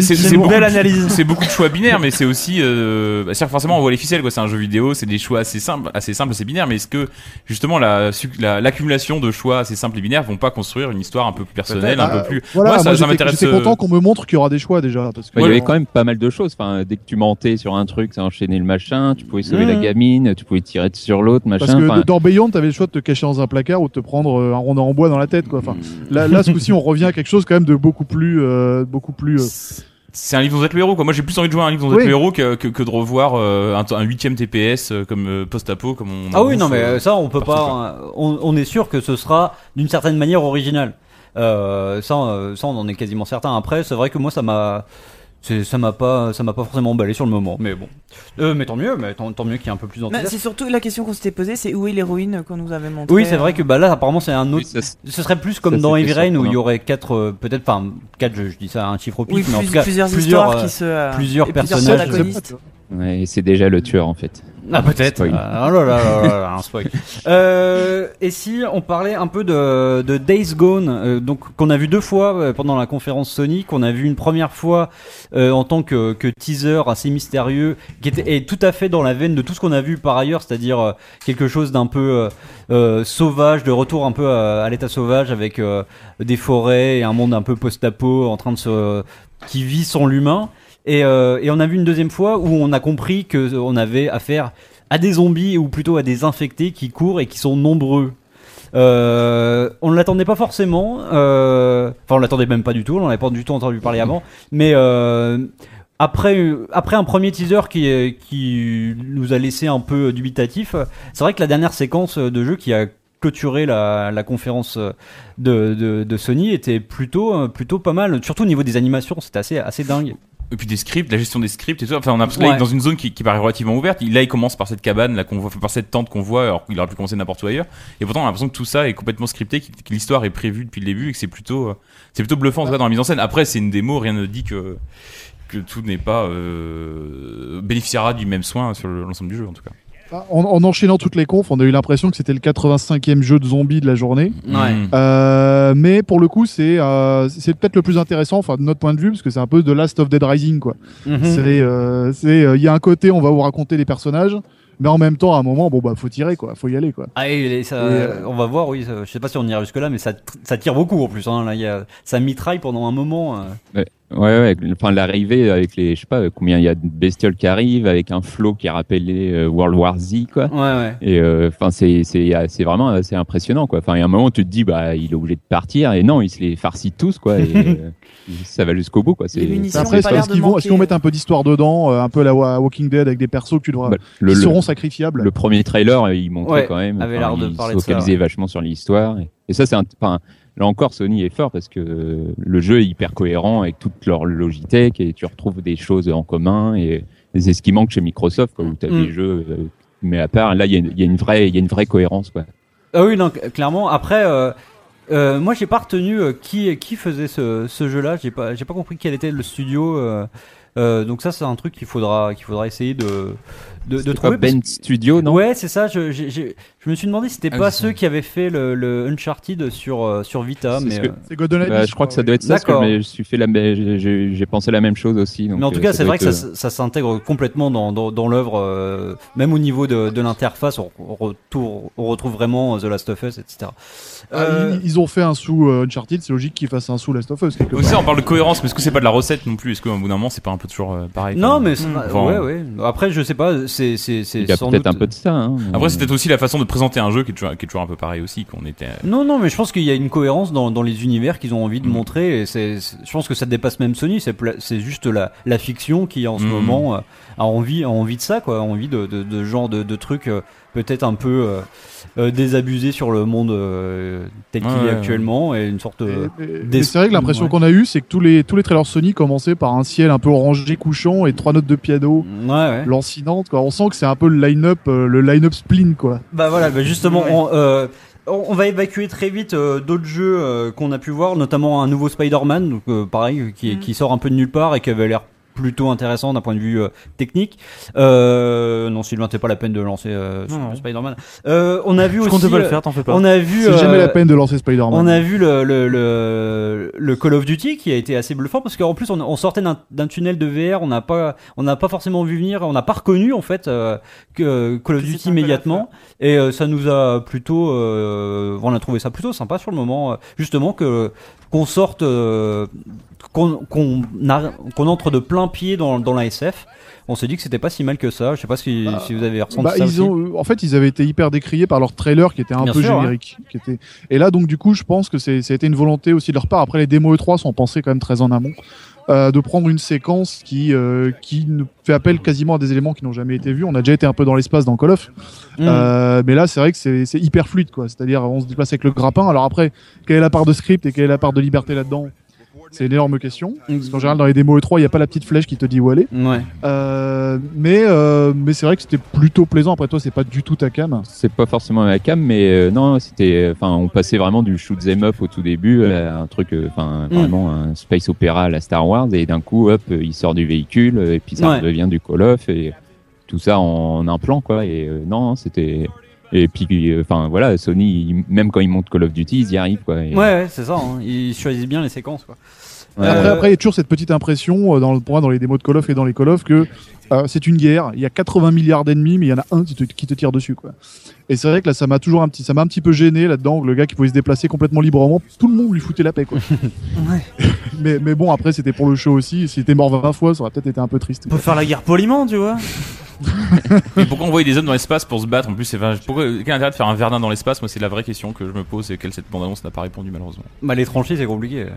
C'est- une beaucoup belle de- analyse. C'est beaucoup de choix binaires, mais c'est aussi, euh, bah, c'est-à-dire forcément on voit les ficelles, quoi. C'est un jeu vidéo, c'est des choix assez simples, assez simples, assez binaires. Mais est-ce que justement la su- la- l'accumulation de choix assez simples et binaires vont pas construire une histoire un peu plus personnelle, un Ah, peu plus Voilà, Moi, ça- moi, ça j'étais- m'intéresse, J'étais euh, content qu'on me montre qu'il y aura des choix déjà. Parce que il y avait quand même pas mal de choses. Enfin, dès que tu mentais sur un truc, ça enchaînait le machin. Tu pouvais sauver la gamine, tu pouvais tirer sur l'autre, Parce machin. que Enfin, dans Beyond, t'avais le choix de te cacher dans un placard ou de te prendre euh, un rondin en bois dans la tête, quoi. Enfin, là, là, ce coup-ci, on revient à quelque chose quand même de beaucoup plus, euh, beaucoup plus. euh, c'est un livre dont vous êtes le héros quoi. Moi j'ai plus envie de jouer à un livre dont vous êtes Oui. le héros que, que, que de revoir euh, un, un huitième TPS euh, comme euh, post-apo comme on. Ah oui, non, mais euh, ça, on peut pas. On, on est sûr que ce sera d'une certaine manière original. Euh, ça, ça, on en est quasiment certain. Après, c'est vrai que moi, ça m'a. Ça m'a pas, ça m'a pas forcément emballé sur le moment, mais bon. Euh, mais tant mieux, mais tant, tant mieux qu'il y ait un peu plus Bah, d'enthousiasme. c'est surtout la question qu'on s'était posée, c'est où est l'héroïne qu'on nous avait montrée Oui, c'est vrai euh, que bah là, apparemment, c'est un Oui, autre. ça, Ce serait plus comme Ça, dans Heavy Rain où il y aurait quatre, euh, peut-être, enfin, quatre, je, je dis ça un chiffre au pif, Oui, mais en tout cas, plusieurs, plusieurs, histoires euh, qui se. euh, plusieurs et personnages. ouais, c'est déjà le tueur en fait. Ah peut-être. Ah, oh là là là un spoil. Euh, et si on parlait un peu de, de Days Gone, euh, donc qu'on a vu deux fois euh, pendant la conférence Sony, qu'on a vu une première fois euh, en tant que, que teaser assez mystérieux, qui était et tout à fait dans la veine de tout ce qu'on a vu par ailleurs, c'est-à-dire quelque chose d'un peu sauvage, de retour un peu à, à l'état sauvage avec des forêts et un monde un peu post-apo en train de se qui vit sans l'humain. Et, euh, et on a vu une deuxième fois où on a compris que on avait affaire à des zombies ou plutôt à des infectés qui courent et qui sont nombreux. Euh, on ne l'attendait pas forcément. euh, Enfin, on l'attendait même pas du tout. On n'en avait pas du tout entendu parler avant. Mais euh, après, après un premier teaser qui, qui nous a laissé un peu dubitatif, c'est vrai que la dernière séquence de jeu qui a clôturé la, la conférence de, de, de Sony était plutôt, plutôt pas mal. Surtout au niveau des animations, c'était assez, assez dingue. Et puis des scripts, la gestion des scripts et tout. Enfin, on a parce que là, il est dans une zone qui, qui paraît relativement ouverte. Il- Là, il commence par cette cabane, là qu'on voit, par cette tente qu'on voit, alors qu'il aurait pu commencer n'importe où ailleurs. Et pourtant, on a l'impression que tout ça est complètement scripté, que, que l'histoire est prévue depuis le début et que c'est plutôt, euh, c'est plutôt bluffant en tout cas dans la mise en scène. Après, c'est une démo, rien ne dit que que tout n'est pas euh, bénéficiera du même soin sur le- l'ensemble du jeu en tout cas. Ah, En, en enchaînant toutes les confs, on a eu l'impression que c'était le 85e jeu de zombies de la journée. Ouais. Mm. Euh, mais pour le coup, c'est euh, c'est peut-être le plus intéressant, enfin de notre point de vue, parce que c'est un peu de Last of Dead Rising, quoi. Mhm. C'est, euh, c'est, euh, il y a un côté, on va vous raconter les personnages, mais en même temps, à un moment, bon bah faut tirer, quoi, faut y aller, quoi. Ah, et ça, Et, euh, on va voir, oui. ça- je sais pas si on ira jusque là, mais ça, ça tire beaucoup en plus. Hein, là, il y a, ça mitraille pendant un moment. euh. Ouais, ouais. Enfin, l'arrivée avec les, je sais pas combien il y a de bestioles qui arrivent, avec un flow qui rappelait euh, World War Z, quoi. Ouais, ouais. Et euh, enfin, c'est c'est c'est vraiment assez impressionnant, quoi. Enfin, il y a un moment, tu te dis, bah, il est obligé de partir, et non, il se les farcit tous, quoi. Et euh, ça va jusqu'au bout, quoi. C'est. Après, pas de qu'ils vont, est-ce qu'ils vont mettre un peu d'histoire dedans, euh, un peu la Wa- Walking Dead avec des persos que tu devras, bah, le, seront sacrifiables? le premier trailer, il montrait Ouais, quand même. avait l'air de il parler de ça, ouais. vachement sur l'histoire. Et, et ça, c'est un, enfin, là encore, Sony est fort parce que le jeu est hyper cohérent avec toute leur Logitech et tu retrouves des choses en commun et, et c'est ce qui manque chez Microsoft, quoi, où tu as Mm. des jeux, euh, mais à part, là, il y a, il y a une vraie, il y a une vraie cohérence, quoi. Ah oui, non, cl- clairement. Après, euh, euh, moi, j'ai pas retenu euh, qui, qui faisait ce, ce jeu-là. J'ai pas, j'ai pas compris quel était le studio. donc ça, c'est un truc qu'il faudra, qu'il faudra essayer de, de, de trouver. pas Ben Studio, non Ouais, c'est ça. Je, j'ai- je me suis demandé si c'était Ah pas ceux qui avaient fait le, le Uncharted sur, euh, sur Vita, C'est euh, Bah, je crois que ça doit être ça, mais je suis fait la, mais j'ai- pensé la même chose aussi. donc, Mais en tout euh, cas, c'est vrai que ça, ça s'intègre complètement dans, dans, dans l'œuvre, euh, même au niveau de, de l'interface, on, on on retrouve vraiment The Last of Us, etc. Ah, Euh, ils, ils ont fait un sous euh, Uncharted, c'est logique qu'ils fassent un sous Last of Us quelque Aussi, part. on parle de cohérence, mais est-ce que c'est pas de la recette non plus? Est-ce qu'au bout d'un moment, c'est pas un peu toujours euh, pareil Non, mais Mm. Ouais, ouais. Après, je sais pas, c'est c'est c'est Il y a peut-être doute- un peu de ça. Hein, Après, c'est peut-être aussi la façon de présenter un jeu qui est toujours, qui est toujours un peu pareil aussi. Qu'on était. Non, non, mais je pense qu'il y a une cohérence dans, dans les univers qu'ils ont envie de Mm. montrer. Et c'est, je pense que ça dépasse même Sony. C'est, juste la, la fiction qui, en ce Mm. moment, euh, a envie, a envie de ça, quoi. A envie de, de, de ce genre de, de trucs euh, peut-être un peu euh, euh, désabusés sur le monde euh, tel qu'il Ouais, est ouais, actuellement et une sorte. De c'est vrai que l'impression ouais. qu'on a eue, c'est que tous les, tous les trailers Sony commençaient par un ciel un peu orangé couchant et trois notes de piano Ouais, ouais. lancinantes. Quoi. On sent que c'est un peu le line-up, euh, le line-up spleen, quoi. Bah voilà, bah justement, Ouais. on, euh, on va évacuer très vite euh, d'autres jeux euh, qu'on a pu voir, notamment un nouveau Spider-Man, donc euh, pareil, qui, Mm. qui sort un peu de nulle part et qui avait l'air plutôt intéressant d'un point de vue euh, technique. Euh, non, Sylvain, t'es pas la peine de lancer euh. Spider-Man. Euh, on a vu Je aussi. comptais pas le euh, faire, t'en fais pas. On a vu. C'est jamais euh, la peine de lancer Spider-Man. on a vu le, le, le, le Call of Duty qui a été assez bluffant parce qu'en plus on, on sortait d'un d'un tunnel de VR, on n'a pas on n'a pas forcément vu venir, on n'a pas reconnu en fait euh, que Call of Duty immédiatement et euh, ça nous a plutôt euh, on a trouvé ça plutôt sympa sur le moment justement que qu'on sorte euh, qu'on qu'on a- qu'on entre de plein pied dans dans la SF. On s'est dit que c'était pas si mal que ça. Je sais pas si, Bah, si vous avez ressenti Bah, ça ils ont, en fait, ils avaient été hyper décriés par leur trailer qui était un Bien peu sûr, hein. générique. Qui était... Et là, donc, du coup, je pense que c'est, ça a été une volonté aussi de leur part. Après, les démos E3 sont pensées quand même très en amont. Euh, de prendre une séquence qui euh, qui ne fait appel quasiment à des éléments qui n'ont jamais été vus. On a déjà été un peu dans l'espace dans Call of, Mm. euh, mais là c'est vrai que c'est c'est hyper fluide quoi. C'est-à-dire on se déplace avec le grappin. Alors après, quelle est la part de script et quelle est la part de liberté là-dedans? C'est une énorme question. Parce qu'en général dans les démos E3, il n'y a pas la petite flèche qui te dit où aller. Ouais. Euh, mais euh, mais c'est vrai que c'était plutôt plaisant. Après toi, c'est pas du tout ta cam. C'est pas forcément ma cam, mais euh, non, c'était, enfin, on passait vraiment du shoot 'em up au tout début, à un truc, enfin, Mm. vraiment un space opéra à la Star Wars, et d'un coup, hop, il sort du véhicule, et puis ça Ouais. devient du Call of, et tout ça en un plan, quoi. Et euh, non, c'était, et puis, euh, enfin, voilà, Sony, il- même quand ils montent Call of Duty, ils y arrivent, quoi. Et- Ouais, ouais, c'est ça. hein. Ils choisissent bien les séquences, quoi. Ouais, Après, Euh, après, il y a toujours cette petite impression euh, dans, le- pour moi, dans les démos de Call of et dans les Call of que euh, c'est une guerre. Il y a 80 milliards d'ennemis, mais il y en a un qui te, qui te tire dessus, quoi. Et c'est vrai que là, ça m'a toujours un petit, ça m'a un petit peu gêné là-dedans. Le gars qui pouvait se déplacer complètement librement, tout le monde lui foutait la paix, quoi. mais, mais bon, après, c'était pour le show aussi. S'il était mort 20 fois, ça aurait peut-être été un peu triste. On peut faire la guerre poliment, tu vois. Mais pourquoi envoyer des hommes dans l'espace pour se battre En plus, c'est enfin, pourquoi quel intérêt de faire un Verdun dans l'espace? Moi, c'est la vraie question que je me pose et quelle cette bande-annonce n'a pas répondu malheureusement. Bah, les tranchées, c'est compliqué. De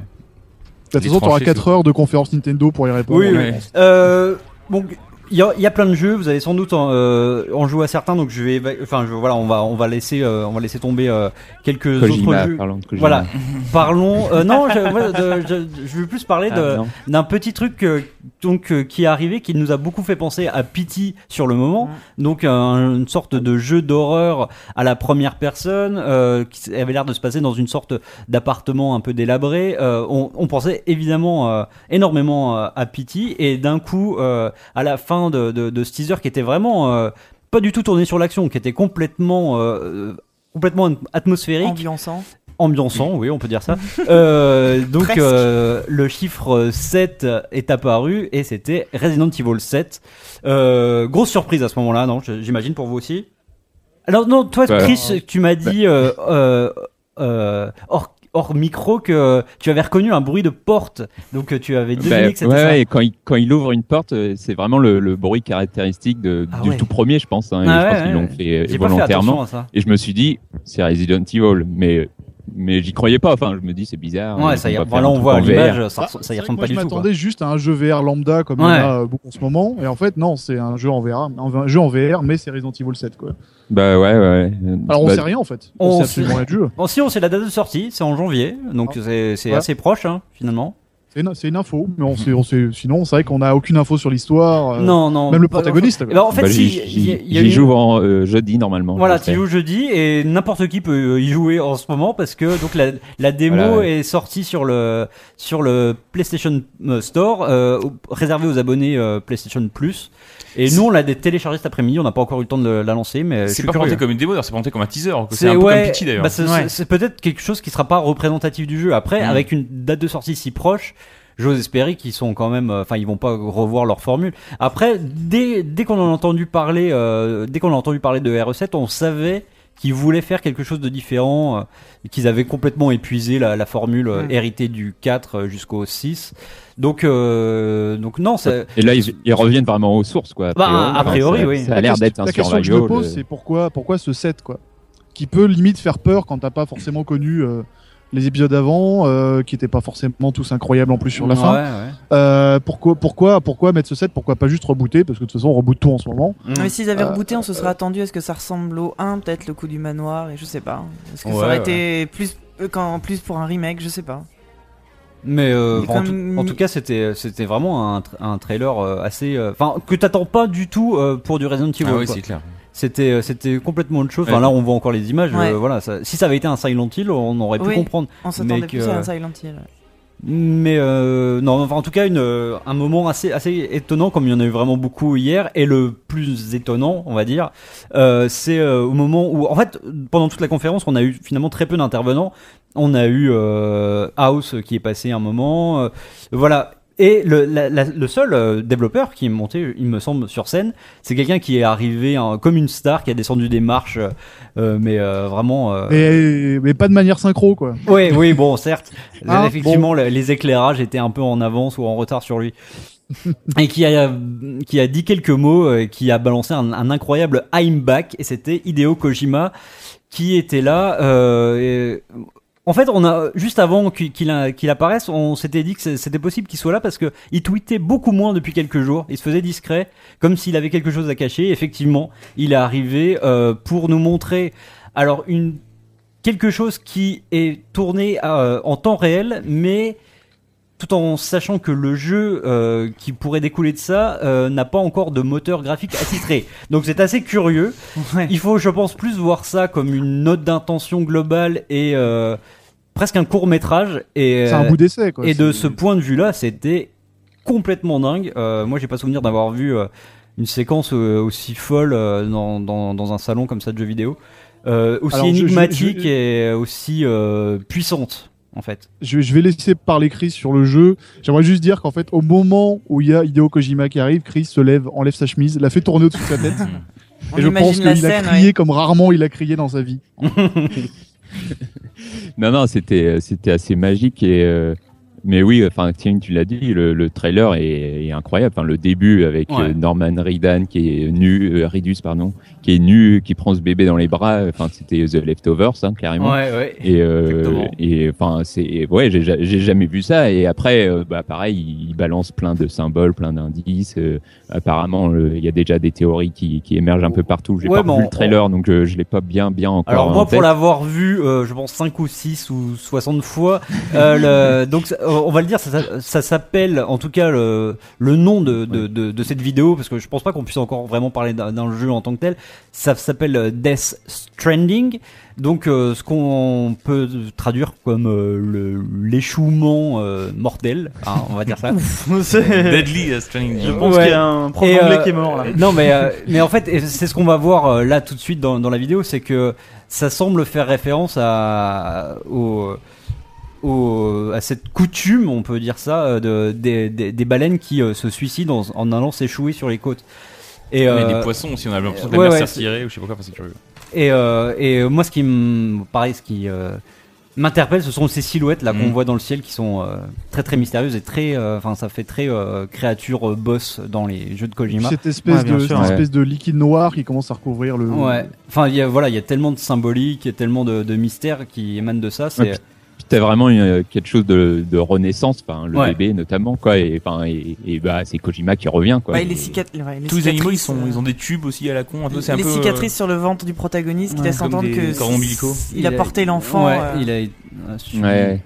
toute façon, t'auras tranchées, 4 heures de conférence Nintendo pour y répondre. Oui, oui. Euh, bon, il y a, il y a plein de jeux. Vous allez sans doute en, euh, en jouer à certains, donc je vais, enfin, je, voilà, on va, on va laisser, euh, on va laisser tomber euh, quelques Kojima, autres jeux. parlons de Kojima. Voilà. Parlons. euh, non, je, de- je, je veux plus parler Ah, d'un petit truc euh, donc euh, qui est arrivé, qui nous a beaucoup fait penser à Pity sur le moment. Donc un- une sorte de jeu d'horreur à la première personne euh, qui avait l'air de se passer dans une sorte d'appartement un peu délabré. Euh, on, on pensait évidemment euh, énormément euh, à Pity et d'un coup euh, à la fin de, de, de ce teaser qui était vraiment euh, pas du tout tourné sur l'action, qui était complètement euh, complètement atmosphérique Ambiançant. ambiançant, oui, on peut dire ça. Euh, donc euh, le chiffre 7 est apparu et c'était Resident Evil 7. Euh, grosse surprise à ce moment-là, non J'imagine pour vous aussi. Alors non, toi, Bah, Chris, tu m'as dit euh, euh, euh, hors, micro que tu avais reconnu un bruit de porte, donc tu avais deviné Bah, que c'était ouais, ça. ouais, et quand il, quand il ouvre une porte, euh, c'est vraiment le, le bruit caractéristique de, Ah du ouais. tout premier, je pense. Hein, Ah je pense qu'ils l'ont fait euh, fait volontairement. ça. Et je me suis dit, c'est Resident Evil, mais mais j'y croyais pas. Enfin, je me dis, c'est bizarre. Ouais, ils ça y voilà, un on voit l'image, ça, ça y ressemble pas je du tout. quoi. m'attendais juste à un jeu VR lambda comme il y en Ouais. a euh, beaucoup en ce moment. Et en fait, non, c'est un jeu en VR, un jeu en VR, mais c'est Resident Evil 7, quoi. Bah ouais, ouais. Alors, on Bah, sait rien, en fait. on On, sait absolument rien du jeu. Bon, si on sait la date de sortie, c'est en janvier, donc Ah. c'est c'est Ouais. assez proche hein, finalement. C'est une, c'est une info, mais on sait, on sait, sinon, c'est vrai qu'on a aucune info sur l'histoire. euh, non, non. Même le protagoniste. Ben, en fait, bah, si, j'y- joue en euh, jeudi normalement. Voilà, tu joues jeudi et n'importe qui peut euh, y jouer en ce moment parce que donc la, la démo Voilà, ouais. est sortie sur le sur le PlayStation Store euh, réservé aux abonnés euh, PlayStation Plus et nous on l'a téléchargé cet après-midi, on n'a pas encore eu le temps de la lancer mais C'est pas présenté comme une démo, d'ailleurs, c'est présenté comme un teaser. C'est un peu comme Pity d'ailleurs. bah, c'est Ouais. c'est- c'est peut-être quelque chose qui sera pas représentatif du jeu. Après, Mm. avec une date de sortie si proche, j'ose espérer qu'ils sont quand même, euh, enfin, ils vont pas revoir leur formule. Après, dès, dès qu'on en a entendu parler, euh, dès qu'on a entendu parler de RE7, on savait qu'ils voulaient faire quelque chose de différent, euh, qu'ils avaient complètement épuisé la, la formule euh, Mm. héritée du 4 euh, jusqu'au 6. Donc, euh, donc non, ça, Et là, ils, ils reviennent vraiment aux sources, quoi. Bah, a priori, ça, oui. Ça a La l'air d'être un La question que je me pose, c'est pourquoi, pourquoi ce set, quoi? Qui peut limite faire peur quand t'as pas forcément connu euh, les épisodes avant, euh, qui étaient pas forcément tous incroyables en plus sur la Ouais, fin. ouais. Euh, pourquoi, pourquoi, pourquoi mettre ce set? Pourquoi pas juste rebooter? Parce que de toute façon, on reboot tout en ce moment. Mm. Mais s'ils avaient Euh, rebooté, on se serait attendu à ce que ça ressemble au 1, peut-être le coup du manoir, et je sais pas. Est-ce que Ouais, ça aurait ouais. été plus, quand, plus pour un remake, je sais pas. Mais euh, en, tout, en cas, c'était c'était vraiment un, tra- un trailer assez, euh, enfin que t'attends pas du tout euh, pour du Resident Evil. Ah oui, c'est clair. C'était euh, c'était complètement autre chose. Enfin Ouais. là, on voit encore les images. Ouais. euh, voilà, ça- si ça avait été un Silent Hill, on aurait pu Oui. comprendre. On s'attendait Mais plus que- à un Silent Hill. Mais euh, non, enfin, en tout cas, une, euh, un moment assez, assez étonnant, comme il y en a eu vraiment beaucoup hier. Et le plus étonnant, on va dire, euh, c'est euh, au moment où, en fait, pendant toute la conférence, on a eu finalement très peu d'intervenants. On a eu euh, House qui est passé un moment, euh, voilà. Et le, la- la- le seul euh, développeur qui est monté, il me semble, sur scène, c'est quelqu'un qui est arrivé hein, comme une star, qui a descendu des marches, euh, mais euh, vraiment. euh, Mais, mais pas de manière synchro, quoi. oui, oui, bon, certes. Ah, effectivement, le- les éclairages étaient un peu en avance ou en retard sur lui. et qui a, qui a dit quelques mots, euh, qui a balancé un, un incroyable I'm back, et c'était Hideo Kojima qui était là. euh, et En fait, on a juste avant qu'il apparaisse, on s'était dit que c'était possible qu'il soit là parce que il tweetait beaucoup moins depuis quelques jours. Il se faisait discret, comme s'il avait quelque chose à cacher. Effectivement, il est arrivé euh, pour nous montrer alors une quelque chose qui est tourné euh, en temps réel, mais tout en sachant que le jeu euh, qui pourrait découler de ça euh, n'a pas encore de moteur graphique attitré. Donc c'est assez curieux. Ouais. Il faut, je pense, plus voir ça comme une note d'intention globale et euh, presque un court métrage. Et, C'est un euh, bout d'essai, quoi. et de ce point de vue-là, c'était complètement dingue. Euh, moi, j'ai pas souvenir d'avoir vu euh, une séquence euh, aussi folle euh, dans, dans, dans un salon comme ça de jeux vidéo, Euh, aussi Alors, je- je- énigmatique je- et aussi euh, puissante, en fait. je, je vais laisser parler Chris sur le jeu. J'aimerais juste dire qu'en fait, au moment où il y a Hideo Kojima qui arrive, Chris se lève, enlève sa chemise, la fait tourner au-dessus de sa tête. On et je pense qu'il a crié ouais. comme rarement il a crié dans sa vie. Non, non, c'était c'était assez magique et euh, mais oui, enfin tu l'as dit, le, le trailer est, est incroyable. Enfin, le début avec Ouais. euh, Norman Reedus qui est nu, euh, Reedus pardon, qui est nu, qui prend ce bébé dans les bras. Enfin, c'était The Leftovers, hein, carrément. Ouais, ouais. Et, euh, et enfin c'est ouais j'ai ja- j'ai jamais vu ça et après euh, bah pareil il balance plein de symboles plein d'indices euh, apparemment il y a déjà des théories qui, qui émergent un peu partout j'ai Ouais, pas bon, vu le trailer donc je l'ai pas bien bien encore Alors en moi, pour l'avoir vu, je pense 5 ou 6 ou 60 fois, le, donc on va le dire, ça, ça- ça s'appelle, en tout cas le, le nom de, de, de, de cette vidéo, parce que je pense pas qu'on puisse encore vraiment parler d'un d'un jeu en tant que tel, ça s'appelle euh, Death Stranding, donc euh, ce qu'on peut traduire comme euh, le- l'échouement euh, mortel, hein, on va dire ça. C'est- Deadly euh, Stranding. Je pense Ouais. qu'il y a un prof anglais euh, qui est mort là. Non, mais, euh, mais en fait, et c'est ce qu'on va voir euh, là tout de suite dans, dans la vidéo, c'est que ça semble faire référence à, au, au- à cette coutume, on peut dire ça, euh, de, des, des, des baleines qui euh, se suicident en, en allant s'échouer sur les côtes. Et, Mais euh, des poissons aussi, on a l'impression que ouais, la mer ouais, s'est c'est- retirée ou je sais pas quoi, enfin, c'est curieux. et, euh, et moi, ce qui me, pareil, ce qui euh, m'interpelle, ce sont ces silhouettes là qu'on Mhm. voit dans le ciel qui sont euh, très très mystérieuses et très, euh, enfin, ça fait très euh, créature euh, boss dans les jeux de Kojima. Cette espèce, Ouais, de, sûr, cette ouais. espèce de liquide noir qui commence à recouvrir le. Ouais. Enfin, il y a, voilà, il y a tellement de symbolique, il y a tellement de, de mystères qui émanent de ça. C'est Ouais, Puis t'as vraiment une- quelque chose de, de renaissance enfin le Ouais. bébé notamment quoi et enfin et, et bah c'est Kojima qui revient quoi les, cicat- ouais, les Tous les animaux, ils, sont, euh, ils ont des tubes aussi à la con, un peu, c'est un les peu. euh, cicatrices sur le ventre du protagoniste qui Ouais, laissent entendre que il a porté l'enfant. Ouais, euh, il a. euh, ouais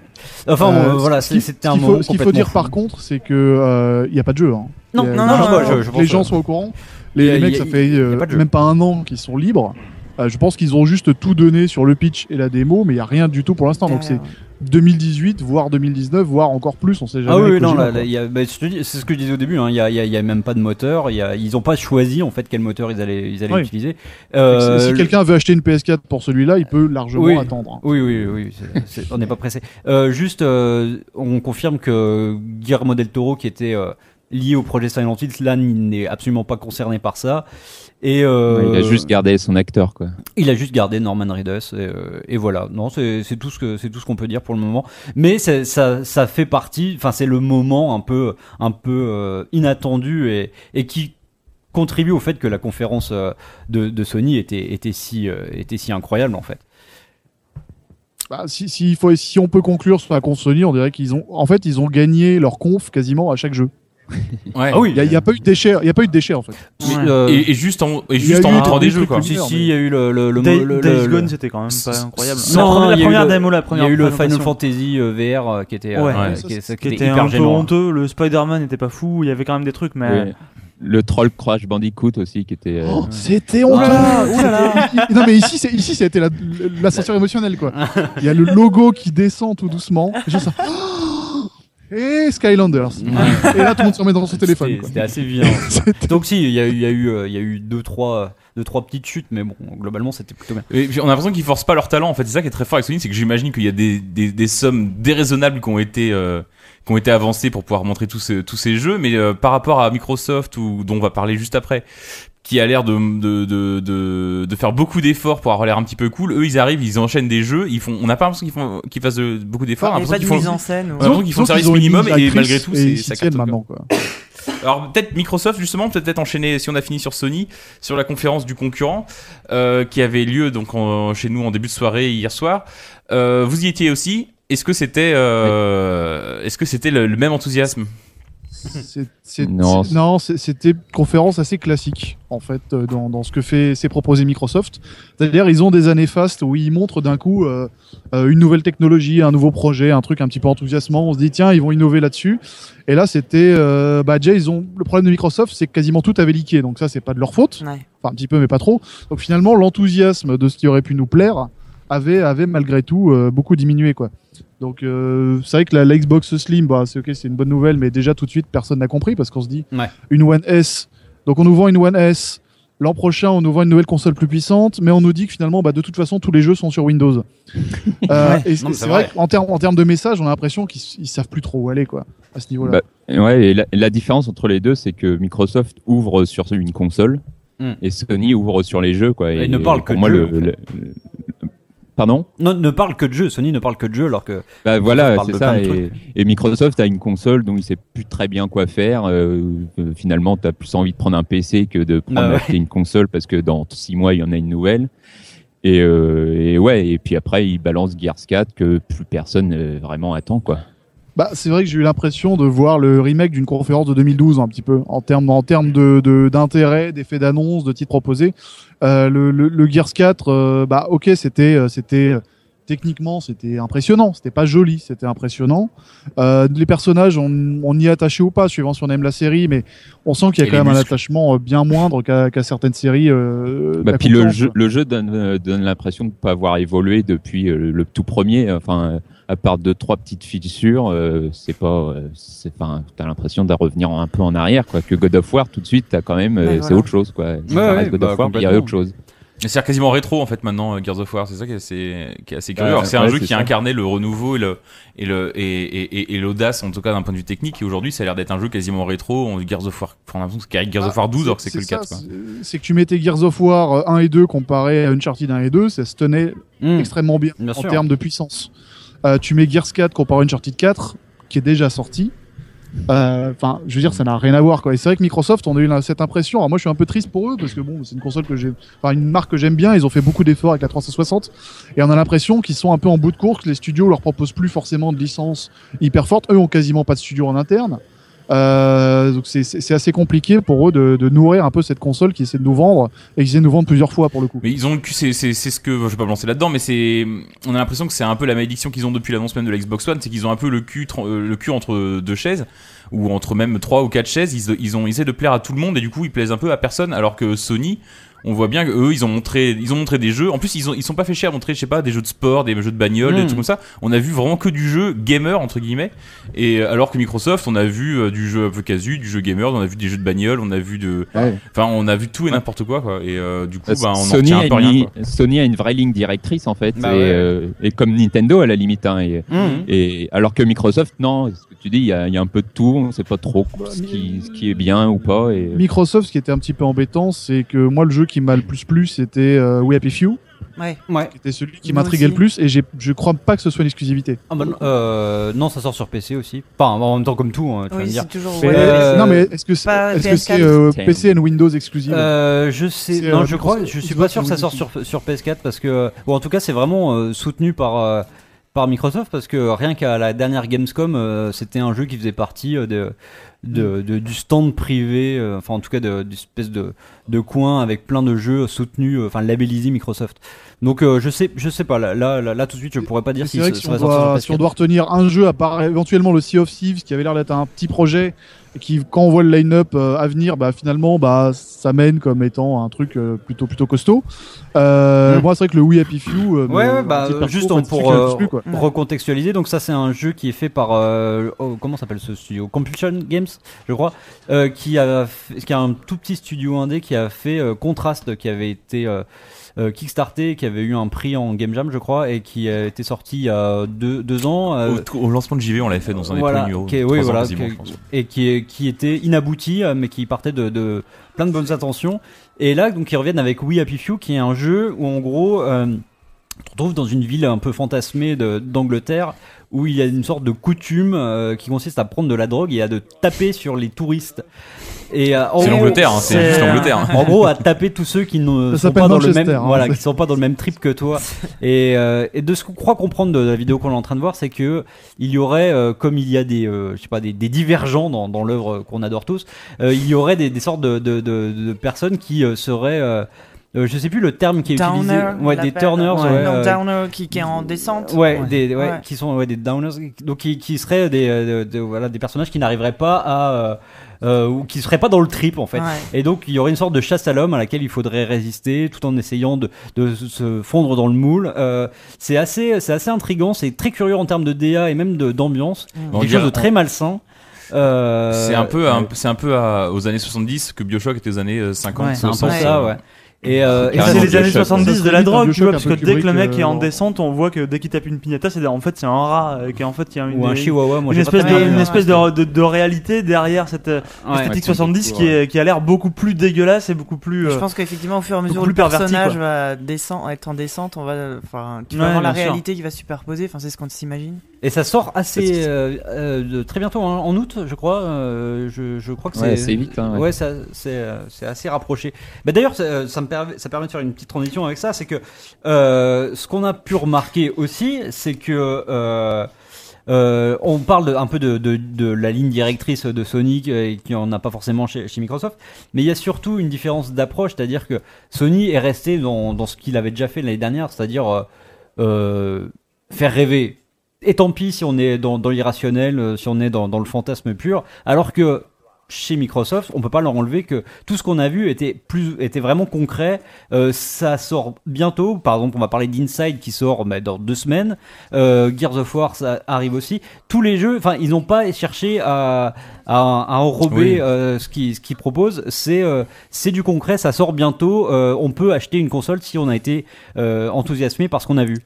Enfin, Euh, bon, voilà, ce qu'il- c'est- c'était un moment Ce qu'il faut dire fou. par contre, c'est que euh, il y a pas de jeu. Hein. Non, non, non, juste non, pour je- je que pense les gens soient au courant. Les, les mecs, ça fait euh, même pas un an qu'ils sont libres. Euh, je pense qu'ils ont juste tout donné sur le pitch et la démo, mais il y a rien du tout pour l'instant. Donc c'est. 2018, voire 2019, voire encore plus. On sait jamais. Ah oui, non, là, là, il y a- bah, c'est ce que je disais au début. hein, Il y, a, y a- y a même pas de moteur. Y a, ils ont pas choisi en fait quel moteur ils allaient, ils allaient Oui. utiliser. Euh, si quelqu'un veut acheter une PS4 pour celui-là, il peut largement Oui. attendre. Oui, oui, oui, c'est- on n'est pas pressé. Euh, juste, euh, on confirme que Guillermo del Toro, qui était euh, lié au projet Silent Hill, là, n'est absolument pas concerné par ça. Et euh, il a juste gardé son acteur quoi il a juste gardé Norman Reedus et, euh, et voilà. Non, c'est tout ce que c'est tout ce qu'on peut dire pour le moment. Mais ça ça fait partie. Enfin, c'est le moment un peu un peu euh, inattendu et et qui contribue au fait que la conférence de, de Sony était était si euh, était si incroyable en fait. Bah, si, si, il faut, si on peut conclure sur la conf Sony, on dirait qu'ils ont, en fait, ils ont gagné leur conf quasiment à chaque jeu. Ouais. Ah oui. Il y a, pas eu de déchets, il y a pas eu de déchets en fait. Mais, Ouais. euh, Et, et juste en, et juste en quoi. si si, il y a eu le le, le, Day- le- le- Days le- Gone, c'était quand même pas incroyable. Non, la première, il y a la eu première le- démo, la Il y première a eu le Final. Fantasy euh, VR euh, qui était, Ouais. euh, Ça, qui, était un peu honteux. Le Spider-Man n'était pas fou. Il y avait quand même des trucs, mais. Le troll Crash Bandicoot aussi qui était euh, Oh, C'était Oh honteux. là là, oh là là. C'était- Non mais ici, c'est ici, ça a été la- l'ascenseur émotionnel quoi. Il y a le logo qui descend tout doucement. Et juste ça. Et Skylanders. Et là, tout le monde se remet dans son téléphone. C'était assez violent. C'était- Donc si, il y a eu, il y a eu, euh, y a eu deux trois, deux trois petites chutes, mais bon, globalement c'était plutôt bien. Et puis, on a l'impression qu'ils forcent pas leur talent. En fait, c'est ça qui est très fort avec Sony, c'est que j'imagine qu'il y a des, des, des sommes déraisonnables qui ont été euh, qui ont été avancées pour pouvoir montrer tous ces, tous ces jeux, mais euh, par rapport à Microsoft ou dont on va parler juste après, qui a l'air de, de, de, de, de faire beaucoup d'efforts pour avoir l'air un petit peu cool. Eux, ils arrivent, ils enchaînent des jeux, ils font. On n'a pas l'impression qu'ils font qu'ils fassent de- beaucoup d'efforts. Il on n'y a a pas mise qu'ils font- en scène. ou- Ouais. l'impression qu'ils font le service minimum et malgré tout, c'est- ça cartonne, maintenant quoi. Alors peut-être Microsoft justement, peut-être enchaîner si on a fini sur Sony, sur la conférence du concurrent euh, qui avait lieu donc en- chez nous en début de soirée hier soir. Euh, vous y étiez aussi. Est-ce que c'était euh, est-ce que c'était le, le même enthousiasme? Non, c'est- c'est- non, c'est- c'était une conférence assez classique en fait euh, dans, dans ce que fait s'est proposé Microsoft. C'est-à-dire ils ont des années fastes où ils montrent d'un coup euh, euh, une nouvelle technologie, un nouveau projet, un truc un petit peu enthousiasmant. On se dit tiens ils vont innover là-dessus. Et là c'était euh, bah déjà ils ont le problème de Microsoft c'est que quasiment tout avait leaké donc ça c'est pas de leur faute. Ouais. Enfin un petit peu mais pas trop. Donc finalement l'enthousiasme de ce qui aurait pu nous plaire avait avait malgré tout euh, beaucoup diminué quoi. Donc euh, c'est vrai que la, la Xbox Slim, bah, c'est ok, c'est une bonne nouvelle, mais déjà tout de suite personne n'a compris parce qu'on se dit Ouais. une One S. Donc on nous vend une One S. L'an prochain, on nous vend une nouvelle console plus puissante, mais on nous dit que finalement, bah, de toute façon, tous les jeux sont sur Windows. Euh, Ouais. et Non, c'est vrai vrai. qu'en termes en termes de message, on a l'impression qu'ils savent plus trop où aller quoi à ce niveau-là. Bah, Ouais, et la, la différence entre les deux, c'est que Microsoft ouvre sur une console Hmm. et Sony ouvre sur les jeux, quoi. Et ne parle que de moi, jeux, le, en fait. le- le- Pardon Non, ne parle que de jeux. Sony ne parle que de jeux alors que. Bah voilà, c'est ça. Et, et Microsoft a une console dont il sait plus très bien quoi faire. Euh, euh, finalement, t'as plus envie de prendre un PC que de prendre Ah ouais. une console parce que dans six mois il y en a une nouvelle. Et, euh, et ouais, et puis après il balance Gears 4 que plus personne euh, vraiment attend quoi. Bah, c'est vrai que j'ai eu l'impression de voir le remake d'une conférence de 2012 un petit peu en termes en termes de de- d'intérêt, d'effets d'annonce, de titres proposés. Euh, le, le, le Gears 4, euh, bah ok, c'était euh, c'était techniquement c'était impressionnant, c'était pas joli, c'était impressionnant. Euh, les personnages, on, on y est attaché ou pas, suivant si on aime la série, mais on sent qu'il y a Et quand même un attachement euh, bien moindre qu'à qu'à certaines séries. Euh, Bah, puis le jeu, le jeu donne, euh, donne l'impression de pas avoir évolué depuis euh, le tout premier. Enfin, à part deux trois petites fissures, euh, c'est pas, euh, c'est, enfin, t'as l'impression de revenir un peu en arrière, quoi. Que God of War, tout de suite, t'as quand même, euh, Ouais, c'est voilà. autre chose, quoi. Ouais, ouais, God bah, of War, mais il y a autre chose. C'est quasiment rétro en fait maintenant euh, Gears of War, c'est ça qui est assez, qui est assez curieux. C'est un ouais, jeu qui a ça. incarné le renouveau et le et le et, et, et- et l'audace en tout cas d'un point de vue technique. Et aujourd'hui, ça a l'air d'être un jeu quasiment rétro. On Gears of War, enfin, on a l'impression que c'est Gears of War 12 alors que c'est que le 4. ça, quoi. c'est- que tu mettais Gears of War euh, 1 et 2 comparé à Uncharted 1 et 2, ça se tenait Hmm. extrêmement bien, Bien en termes de puissance. Euh, tu mets Gears 4 comparé à Uncharted 4, qui est déjà sorti. Euh, Enfin, je veux dire, ça n'a rien à voir, quoi. Et c'est vrai que Microsoft, on a eu cette impression. Alors moi, je suis un peu triste pour eux parce que bon, c'est une console que j'ai, enfin, une marque que j'aime bien. Ils ont fait beaucoup d'efforts avec la 360, et on a l'impression qu'ils sont un peu en bout de course. Les studios leur proposent plus forcément de licences hyper fortes. Eux ont quasiment pas de studio en interne. Euh, donc c'est- assez compliqué pour eux de, nourrir un peu cette console qui essaie de nous vendre et qui essaie de nous vendre plusieurs fois pour le coup. Mais ils ont le cul, c'est ce que je vais pas me lancer là-dedans, mais c'est on a l'impression que c'est un peu la malédiction qu'ils ont depuis l'annonce même de la Xbox One, c'est qu'ils ont un peu le cul euh, le cul entre deux chaises ou entre même trois ou quatre chaises. Ils ils ont essayé de plaire à tout le monde et du coup ils plaisent un peu à personne, alors que Sony on voit bien que eux ils ont montré ils ont montré des jeux en plus ils ont ils sont pas fait chier à montrer je sais pas des jeux de sport des jeux de bagnole des Mm. trucs comme ça on a vu vraiment que du jeu gamer entre guillemets et euh, alors que Microsoft on a vu euh, du jeu un peu casu du jeu gamer on a vu des jeux de bagnole on a vu de enfin on a vu tout et n'importe quoi quoi et euh, du coup bah, on en Sony, un peu rien li- quoi. Sony a une vraie ligne directrice en fait, Bah et, ouais. euh, et comme Nintendo à la limite. Hein, et, Mhm. et alors que Microsoft, non, ce que tu dis, il y a, il y a un peu de tout, on sait pas trop ce qui, ce qui est bien ou pas. Et, Microsoft, ce qui était un petit peu embêtant, c'est que moi, le jeu qui m'a le plus plu, c'était euh, We Happy Few, Ouais. Ouais. qui était celui qui m'intriguait le plus, et je crois pas que ce soit une exclusivité. Ah bah non, euh, non, ça sort sur PC aussi. Enfin, en même temps comme tout, hein, tu vas me Oui, dire. c'est toujours. Mais- ouais, Euh, non, mais est-ce que c'est pas est-ce que c'est PS4? euh, Tiens. PC et Windows exclusive? Euh, je sais, non, euh, je crois, Microsoft- je suis pas sûr que ça sort Microsoft sur, sur PS4 parce que, ou en tout cas, c'est vraiment euh, soutenu par, euh, par Microsoft parce que rien qu'à la dernière Gamescom, euh, c'était un jeu qui faisait partie euh, de, de, de- du stand privé, euh, enfin en tout cas de- d'une espèce de, de coin avec plein de jeux soutenus, euh, enfin labellisés Microsoft. Donc euh, je sais, je sais pas, là, là, là, là, tout de suite, je pourrais pas dire si vrai ça, que si ça on, doit, si on PS4. doit retenir un jeu, à part éventuellement le Sea of Thieves, qui avait l'air d'être un petit projet, et qui, quand on voit le line-up euh, à venir, bah, finalement, bah, ça mène comme étant un truc euh, plutôt, plutôt costaud. Euh. Moi, c'est vrai que le We Happy Few, euh, Ouais, me- ouais, bah, juste en pour, euh, plus recontextualiser. Donc ça, c'est un jeu qui est fait par euh, oh, comment s'appelle ce studio? Compulsion Games, je crois, euh, qui a qui a un tout petit studio indé qui a fait Contrast, qui avait été euh, euh, kickstarté, qui avait eu un prix en Game Jam, je crois, et qui a été sorti il y a deux, deux ans. euh, Au, au lancement de JV, on l'avait fait dans un des voilà, premiers qui est- trois oui, voilà, qui- et qui, est- qui était inabouti, euh, mais qui partait de, de plein de bonnes intentions. Et là, donc, ils reviennent avec We Happy Few, qui est un jeu où, en gros, euh, te retrouves dans une ville un peu fantasmée d'Angleterre où il y a une sorte de coutume euh, qui consiste à prendre de la drogue et à de taper sur les touristes. Et, euh, en C'est l'Angleterre, hein, c'est juste l'Angleterre. hein. en gros, à taper tous ceux qui ne sont pas dans le même, hein. voilà, qui sont pas dans le même trip que toi. Et, euh, et de ce qu'on croit comprendre de la vidéo qu'on est en train de voir, c'est que il y aurait, euh, comme il y a des, euh, je sais pas, des, des divergents dans, dans l'œuvre qu'on adore tous, euh, il y aurait des, des sortes de, de, de, de personnes qui euh, seraient, euh, je sais plus le terme qui est utilisé, Downer, ouais, on des turners, Ouais, ouais, non, euh, downer qui, qui est en descente. Ouais, Des, ouais, Ouais. qui sont ouais, des downers, donc qui, qui seraient des, euh, de- de- voilà, des personnages qui n'arriveraient pas à, euh, euh, ou qui seraient pas dans le trip en fait. Ouais. Et donc il y aurait une sorte de chasse à l'homme à laquelle il faudrait résister tout en essayant de, de se fondre dans le moule. Euh, c'est assez, c'est assez intrigant, c'est très curieux en termes de DA et même de- d'ambiance, On quelque dirait- chose de très malsain. Euh, C'est un peu, un- c'est un peu à- aux années 70 que Bioshock était aux années euh, 50. Ouais. c'est un peu 60, ça, ouais. Et, euh, et c'est les années Bioshock, 70 ça de la drogue, tu vois, parce que dès que le mec est en descente, on voit que dès qu'il tape une pignata, c'est en fait c'est un rat, euh, qui en fait il y a une, ou un chihuahua, moi une j'ai espèce, de, une espèce de, de, de réalité derrière cette euh, Ouais. esthétique Ouais, 70 c'est qui, est, qui a l'air beaucoup plus dégueulasse et beaucoup plus. Je pense qu'effectivement, au fur et à mesure où le personnage va descendre, être en descente, on va, enfin, tu vas Ouais, avoir la sûr. réalité qui va se superposer. Enfin, c'est ce qu'on s'imagine. Et ça sort assez euh, euh, très bientôt, hein, en août, je crois. euh, je, je crois que Ouais, c'est vite. Hein, ouais. Ouais, ça, c'est, c'est assez rapproché. Bah, D'ailleurs, ça, ça me ça permet de faire une petite transition avec ça. C'est que euh, ce qu'on a pu remarquer aussi, c'est que euh, euh, on parle un peu de, la ligne directrice de Sony et qui en a pas forcément chez, Microsoft, mais il y a surtout une différence d'approche, c'est-à-dire que Sony est resté dans, ce qu'il avait déjà fait l'année dernière, c'est-à-dire faire rêver. Et tant pis si on est dans, l'irrationnel, si on est dans le fantasme pur, alors que chez Microsoft, on peut pas leur enlever que tout ce qu'on a vu était plus était vraiment concret. Euh, ça sort bientôt. Par exemple, on va parler d'Inside qui sort bah, dans deux semaines. Euh, Gears of War ça arrive aussi. Tous les jeux, enfin, ils n'ont pas cherché à à, à enrober Oui. euh, ce qu'ils ce qu'ils proposent. C'est c'est du concret. Ça sort bientôt. On peut acheter une console si on a été enthousiasmé par ce qu'on a vu.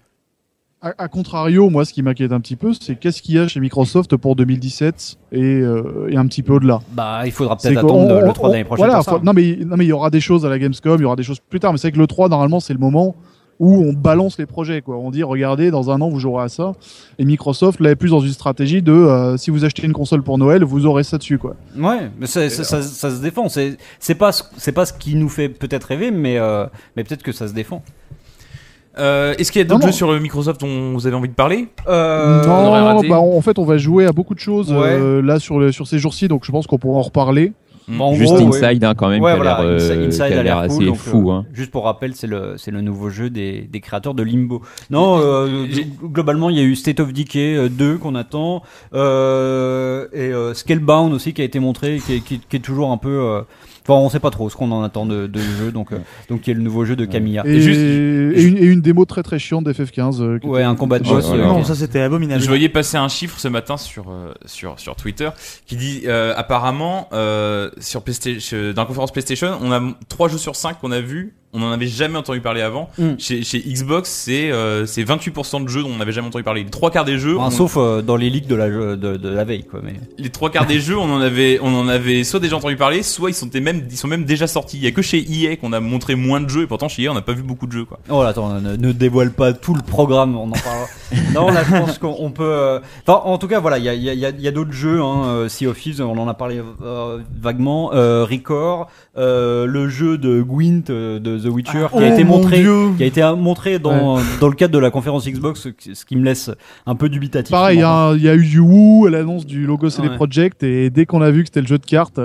À, à contrario, moi, ce qui m'inquiète un petit peu, c'est qu'est-ce qu'il y a chez Microsoft pour 2017 et, euh, et un petit peu au-delà. Bah, il faudra peut-être attendre le, le on- 3 d'année prochaine. Voilà, pour ça. faut- non mais non mais il y aura des choses à la Gamescom, il y aura des choses plus tard, mais c'est que le 3 normalement c'est le moment où on balance les projets quoi. On dit regardez dans un an vous jouerez à ça. Et Microsoft là est plus dans une stratégie de euh, si vous achetez une console pour Noël vous aurez ça dessus quoi. Ouais, mais ça, ça se défend. C'est pas c'est pas ce qui nous fait peut-être rêver, mais euh, mais peut-être que ça se défend. Euh, Est-ce qu'il y a d'autres jeux sur euh, Microsoft dont vous avez envie de parler? Euh, non, bah, en fait on va jouer à beaucoup de choses Ouais. euh, là sur le, sur ces jours-ci donc je pense qu'on pourra en reparler. Bon, en Juste gros, ouais. Inside, hein, quand même, Ouais, qui a voilà, l'air euh, a assez cool, fou. euh, hein. Juste pour rappel, c'est le c'est le nouveau jeu des, des créateurs de Limbo. Non, euh, globalement, il y a eu State of Decay euh, 2 qu'on attend euh, et euh, Scalebound aussi qui a été montré, qui qui, qui est toujours un peu. Euh, Enfin, on sait pas trop ce qu'on en attend de, de jeu, donc euh, donc qui est le nouveau jeu de Camilla. Et, juste- et une, et une démo très très chiante d'FF15. euh, qui Ouais, était- un combat de boss. voilà. euh, Non, ça c'était abominable. Je voyais passer un chiffre ce matin sur euh, sur sur Twitter qui dit euh, apparemment euh, sur PlayStation dans la conférence PlayStation, on a 3 jeux sur 5 qu'on a vu, on n'en avait jamais entendu parler avant. Mm. Chez, chez Xbox, c'est euh, c'est 28% de jeux dont on n'avait jamais entendu parler. Les trois quarts des jeux, enfin, on- sauf euh, dans les leaks de la de, de la veille, quoi. Mais les trois quarts des jeux, on en avait on en avait soit déjà entendu parler, soit ils sont même ils sont même déjà sortis. Il y a que chez EA qu'on a montré moins de jeux et pourtant chez EA on n'a pas vu beaucoup de jeux quoi. Oh là, attends, ne, ne dévoile pas tout le programme, on en parlera. non, là, je pense qu'on on peut. euh, Enfin, en tout cas, voilà, il y a, il y a- il y a- y a d'autres jeux. Hein, euh, sea of Thieves, on en a parlé euh, vaguement. Euh, Record, euh, le jeu de Gwent euh, de The Witcher, qui a Oh, été mon montré, Dieu. qui a été montré dans dans le cadre de la conférence Xbox, ce qui- me laisse un peu dubitatif. Pareil, il y, a y eu du Woo à l'annonce du logo CD Ouais. Projekt et dès qu'on a vu que c'était le jeu de cartes,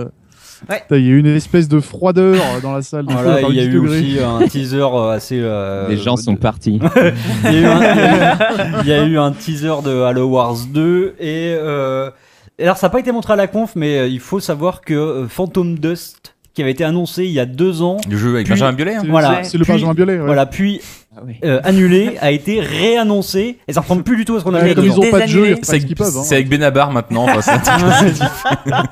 Ouais. il y a eu une espèce de froideur dans la salle. Voilà, il y a 10 eu degrés. aussi un teaser euh, assez. euh, Les gens sont partis. Il y, a eu un, il y a eu- il y a eu un teaser de Halo Wars 2 et euh, et alors ça n'a pas été montré à la conf mais il faut savoir que Phantom Dust qui avait été annoncé il y a deux ans Le jeu avec Puis- Benjamin Biolay. hein. Voilà, c'est le puis- Benjamin Biolay. ouais. voilà puis euh, annulé a été réannoncé et ça ressemble plus du tout à ce qu'on avait a comme ils ont pas de jeu, C'est avec, hein. c'est avec Benabar maintenant. enfin,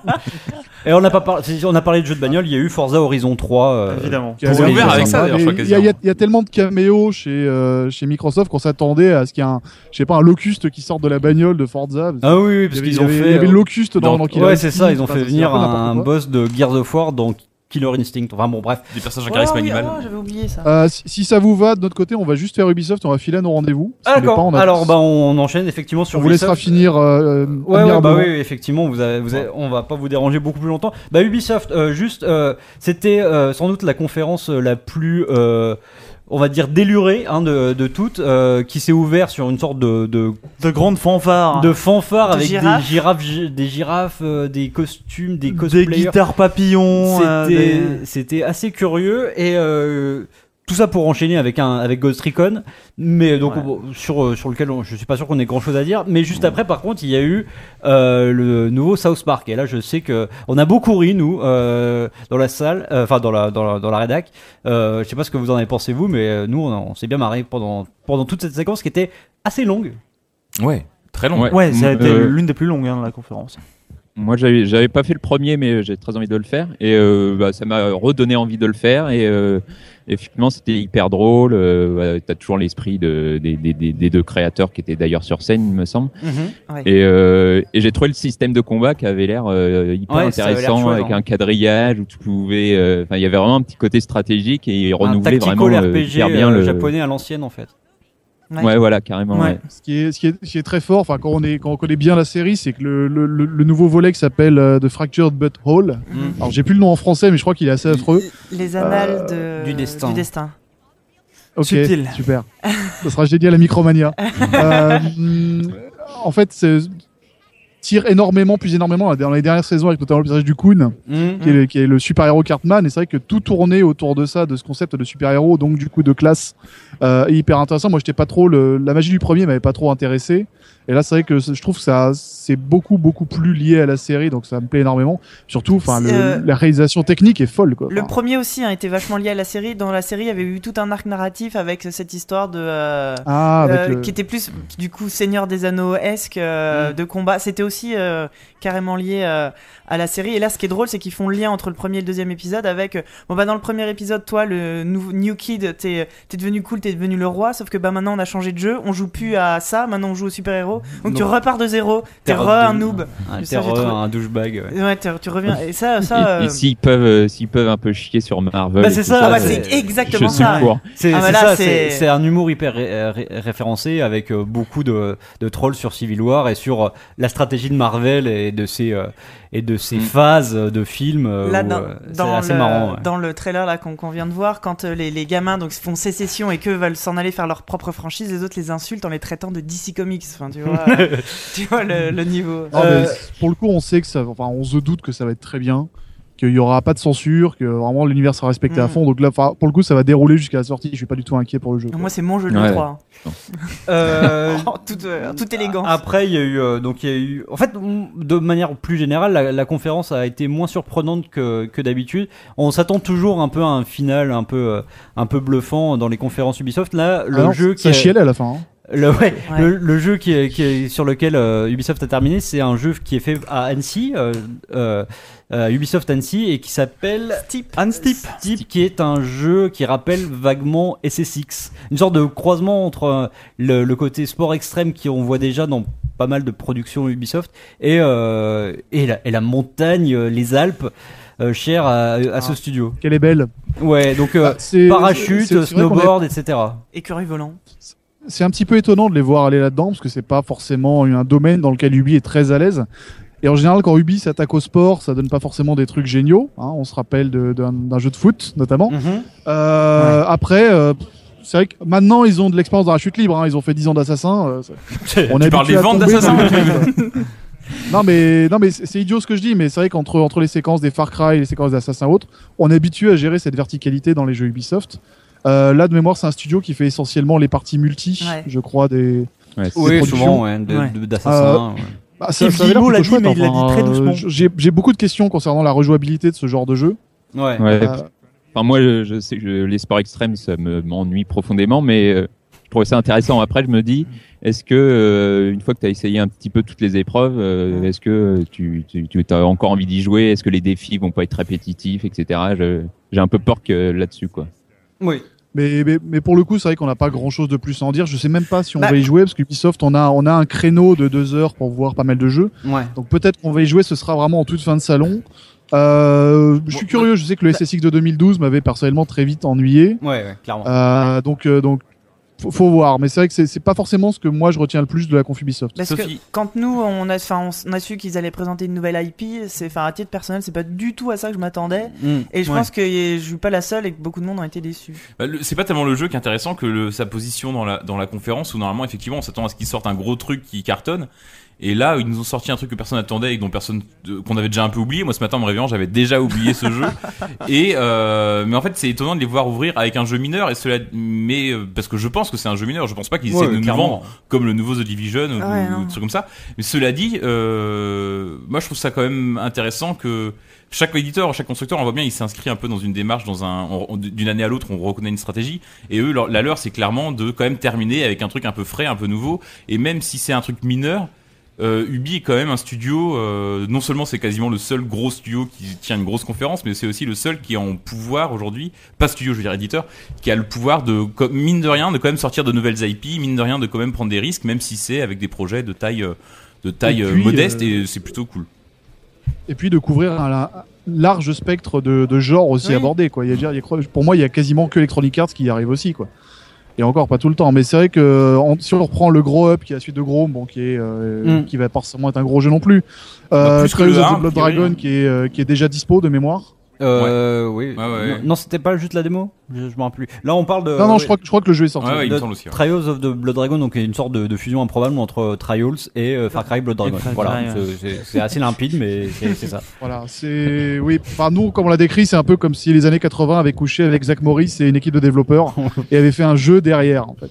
Et on a pas par- on a parlé de jeux de bagnole, il y a eu Forza Horizon 3 euh, Évidemment. Ouvert avec ça, je crois, Il y, a- y y tellement de caméos chez, euh, chez Microsoft qu'on s'attendait à ce qu'il y ait un, je sais pas, un locuste qui sorte de la bagnole de Forza. Ah oui, oui parce qu'ils ont fait Il y avait euh, le locuste dans, dans- dans Ouais, c'est ça, ils ont fait venir un boss de Gears of War donc Killer Instinct. Enfin bon, bref. Des personnages à Oh, charisme oui, animal. oh, j'avais oublié ça. Euh, si, si ça vous va, de notre côté, on va juste faire Ubisoft, on va filer à nos rendez-vous. Ah, Si D'accord. on Alors bah on enchaîne effectivement sur on vous laissera Ubisoft. finir. Euh, Ouais, ouais, admirablement. bah oui, effectivement, vous avez, vous avez- on va pas vous déranger beaucoup plus longtemps. Bah Ubisoft, euh, juste, euh, c'était euh, sans doute la conférence euh, la plus, euh, on va dire délurée hein, de, de toutes, euh, qui s'est ouvert sur une sorte de de, De grandes fanfares. de fanfare De avec girafes. des girafes, gi- des girafes, euh, des costumes, des des guitares papillons. euh, C'était des- assez curieux et euh, tout ça pour enchaîner avec un avec Ghost Recon, mais donc Ouais. sur euh, sur lequel on- je suis pas sûr qu'on ait grand chose à dire. Mais juste après, par contre, il y a eu euh, le nouveau South Park et là, je sais que on a beaucoup ri nous euh, dans la salle, euh, enfin dans la dans la dans la rédac. Euh, je sais pas ce que vous en avez pensé vous, mais nous on, s'est bien marré pendant pendant toute cette séquence qui était assez longue. Ouais, très long. Ouais. Ouais, ça a été Euh, l'une des plus longues hein, de la conférence. Moi, j'avais, j'avais pas fait le premier, mais j'ai très envie de le faire. Et euh, bah, ça m'a redonné envie de le faire. Et euh, effectivement, c'était hyper drôle. Euh, ouais, T'as toujours l'esprit de, des, des, des, des deux créateurs qui étaient d'ailleurs sur scène, il me semble. Ouais. Et, euh, et j'ai trouvé le système de combat qui avait l'air euh, hyper Ouais, l'air intéressant, chouette, avec hein. un quadrillage où tu pouvais. euh, Enfin, il y avait vraiment un petit côté stratégique et il renouvelait vraiment euh, RPG bien euh, le japonais à l'ancienne en fait. Ouais. Ouais, voilà, carrément. Ouais. ouais. Ce qui est, ce qui est, ce qui est très fort, enfin quand on est, quand on connaît bien la série, c'est que le, le, le, le nouveau volet qui s'appelle euh, The Fractured But Whole. Alors j'ai plus le nom en français, mais je crois qu'il est assez affreux. Les annales de... du destin. Du destin. Ok, Subtil. super. Ça sera génial à Micromania. euh, en fait, c'est tire énormément, plus énormément dans les dernières saisons avec notamment le personnage du Kun, Mhm. qui est le, qui est le super-héros Cartman. Et c'est vrai que tout tournait autour de ça, de ce concept de super-héros, donc du coup de classe, euh, est hyper intéressant. Moi, j'étais pas trop le, la magie du premier m'avait pas trop intéressé. Et là, c'est vrai que je trouve que ça, c'est beaucoup, beaucoup plus lié à la série, donc ça me plaît énormément. Surtout, enfin, euh, la réalisation technique est folle, quoi. Le premier aussi a été vachement lié à la série. Dans la série, il y avait eu tout un arc narratif avec cette histoire de. euh, ah, avec euh, le- qui était plus du coup Seigneur des Anneaux esque euh, Mm. de combat. C'était aussi euh, carrément lié euh, à la série. Et là, ce qui est drôle, c'est qu'ils font le lien entre le premier et le deuxième épisode avec. euh, bon bah dans le premier épisode, toi, le nou- new kid, t'es es devenu cool, t'es devenu le roi. Sauf que bah maintenant on a changé de jeu, on joue plus à ça. Maintenant on joue au super héros. Donc tu repars de zéro. T'es T'es re re- un noob. Terreur, trouvé- un douchebag. ouais. Ouais, t'es- tu reviens. Et ça, ça. euh, et s'ils peuvent, euh, s'ils peuvent un peu chier sur Marvel. Bah, c'est ça, bah c'est- c'est exactement ça. C'est Ah, bah c'est là, ça, c'est- c'est c'est un humour hyper ré- ré- référencé avec euh, beaucoup de, de trolls sur Civil War et sur euh, la stratégie de Marvel et de ses, euh, et de ses Mm. phases de films. euh, Là, où, dans, euh, c'est dans assez le, marrant. ouais. dans le trailer là qu'on vient de voir, quand euh, les, les gamins donc font sécession et qu'eux veulent s'en aller faire leur propre franchise, les autres les insultent en les traitant de DC Comics. Enfin, tu vois, tu vois le, le niveau. Non, Euh, mais pour le coup, on sait que ça, enfin, on se doute que ça va être très bien, qu'il y aura pas de censure, que vraiment l'univers sera respecté à Mm. fond. Donc là, pour le coup, ça va dérouler jusqu'à la sortie. Je suis pas du tout inquiet pour le jeu. quoi. Moi, c'est mon jeu de Ouais. 3. Euh, En toute, euh, en toute élégance. Après, il y a eu euh, donc il y a eu. En fait, on- de manière plus générale, la, la conférence a été moins surprenante que, que d'habitude. On s'attend toujours un peu à un final un peu euh, un peu bluffant dans les conférences Ubisoft. Là, le Ah non, jeu qui ça est- chialait à la fin. hein. Le, ouais, Ouais. Le, le jeu qui est, qui est- sur lequel euh, Ubisoft a terminé, c'est un jeu qui est fait à Annecy, euh, euh, Ubisoft Annecy, et qui s'appelle Steep. Unsteep, Steep, qui est un jeu qui rappelle vaguement SSX, une sorte de croisement entre euh, le, le côté sport extrême qu'on voit déjà dans pas mal de productions Ubisoft et, euh, et, la, et la montagne, euh, les Alpes, euh, chères à, à ce Ah. studio. Qu'elle est belle. Ouais, donc euh, Ah, c'est- parachute, snowboard, etc. Écureuil volant. C'est un petit peu étonnant de les voir aller là-dedans parce que c'est pas forcément un domaine dans lequel Ubi est très à l'aise. Et en général, quand Ubi s'attaque au sport, ça donne pas forcément des trucs géniaux. hein. On se rappelle d'un jeu de foot, notamment. Mhm. Euh, Après, euh, c'est vrai que maintenant, ils ont de l'expérience dans la chute libre. hein. Ils ont fait 10 ans d'assassin. euh, on Tu parles des ventes d'assassins Non mais non mais c'est c'est idiot ce que je dis mais c'est vrai qu'entre entre les séquences des Far Cry et les séquences d'Assassin autres, on est habitué à gérer cette verticalité dans les jeux Ubisoft. Euh, là de mémoire c'est un studio qui fait essentiellement les parties multi, Ouais. je crois des. Ouais, Oui, productions. souvent, ouais, d'assassins. ouais. Bah, ça, ça avait dit, chouette, mais il l'a enfin, dit très euh, doucement. J'ai beaucoup de questions concernant la rejouabilité de ce genre de jeu. Ouais. Ouais. Euh, Enfin, moi, je, je sais que je- les sports extrêmes, ça me m'ennuie profondément, mais euh, je trouvais ça intéressant. Après, je me dis, est-ce que euh, une fois que tu as essayé un petit peu toutes les épreuves, euh, est-ce que tu, tu, tu as encore envie d'y jouer? Est-ce que les défis vont pas être répétitifs, etc. J'ai un peu peur que là-dessus, quoi. Oui. Mais, mais, mais pour le coup, c'est vrai qu'on n'a pas grand chose de plus à en dire. Je sais même pas si on Bah- va y jouer parce qu'Ubisoft, on a, on a un créneau de deux heures pour voir pas mal de jeux. Ouais. Donc peut-être qu'on va y jouer, ce sera vraiment en toute fin de salon. Euh, je suis curieux. Je sais que le SSX de 2012 m'avait personnellement très vite ennuyé. Ouais, ouais, clairement. Euh, donc, euh, donc, faut, faut voir. Mais c'est vrai que c'est pas forcément ce que moi je retiens le plus de la conf Ubisoft. Parce Sophie. que quand nous on a, enfin, on a su qu'ils allaient présenter une nouvelle IP, c'est, enfin, à titre personnel, c'est pas du tout à ça que je m'attendais. Mm. Et je Ouais. pense que je suis pas la seule et que beaucoup de monde ont été déçus. Bah, c'est pas tellement le jeu qui est intéressant que le- sa position dans la, dans la conférence où normalement effectivement on s'attend à ce qu'ils sortent un gros truc qui cartonne. Et là, ils nous ont sorti un truc que personne n'attendait et dont personne, qu'on avait déjà un peu oublié. Moi, ce matin, en me réveillant, j'avais déjà oublié ce jeu. Et euh, mais en fait, c'est étonnant de les voir ouvrir avec un jeu mineur. Et cela, mais euh, parce que je pense que c'est un jeu mineur. Je pense pas qu'ils essaient Ouais, de nous vendre comme le nouveau The Division ou, Ouais, ou des trucs comme ça. Mais cela dit, euh, moi, je trouve ça quand même intéressant que chaque éditeur, chaque constructeur, on voit bien, il s'inscrit un peu dans une démarche, dans un, d'une année à l'autre, on reconnaît une stratégie. Et eux, leur- la leur, c'est clairement de quand même terminer avec un truc un peu frais, un peu nouveau. Et même si c'est un truc mineur, euh, Ubi est quand même un studio. euh, non seulement c'est quasiment le seul gros studio qui tient une grosse conférence, mais c'est aussi le seul qui est en pouvoir aujourd'hui, pas studio, je veux dire éditeur, qui a le pouvoir de mine de rien de quand même sortir de nouvelles IP, mine de rien de quand même prendre des risques, même si c'est avec des projets de taille euh, de taille Et puis, modeste euh, et c'est plutôt cool. Et puis de couvrir un, un large spectre de, de genres aussi Oui. abordés. Quoi. Il y a, il y a- pour moi, il y a quasiment que Electronic Arts qui y arrive aussi. Quoi. Et encore pas tout le temps. Mais c'est vrai que si on reprend le gros up qui est la suite de gros, bon, qui est euh, Mm. qui va pas forcément être un gros jeu non plus. Bah, Euh, plus que le of 1, the Blood Dragon qui est euh, qui est déjà dispo de mémoire. Euh, oui. Ouais, ouais. Non, non, c'était pas juste la démo je, je me rappelle plus. Là, on parle de. non non, ouais, je crois que je crois que le jeu est sorti. Ouais, ouais, il me semble aussi. ouais. Trials of the Blood Dragon, donc une sorte de, de fusion improbable entre euh, Trials et euh, Far Cry Blood Dragon. Cry, voilà, c'est- assez limpide, mais c'est c'est ça. Voilà, c'est oui. Enfin, nous, comme on l'a décrit, c'est un peu comme si les années 80 avaient couché avec Zach Morris et une équipe de développeurs et avaient fait un jeu derrière, en fait.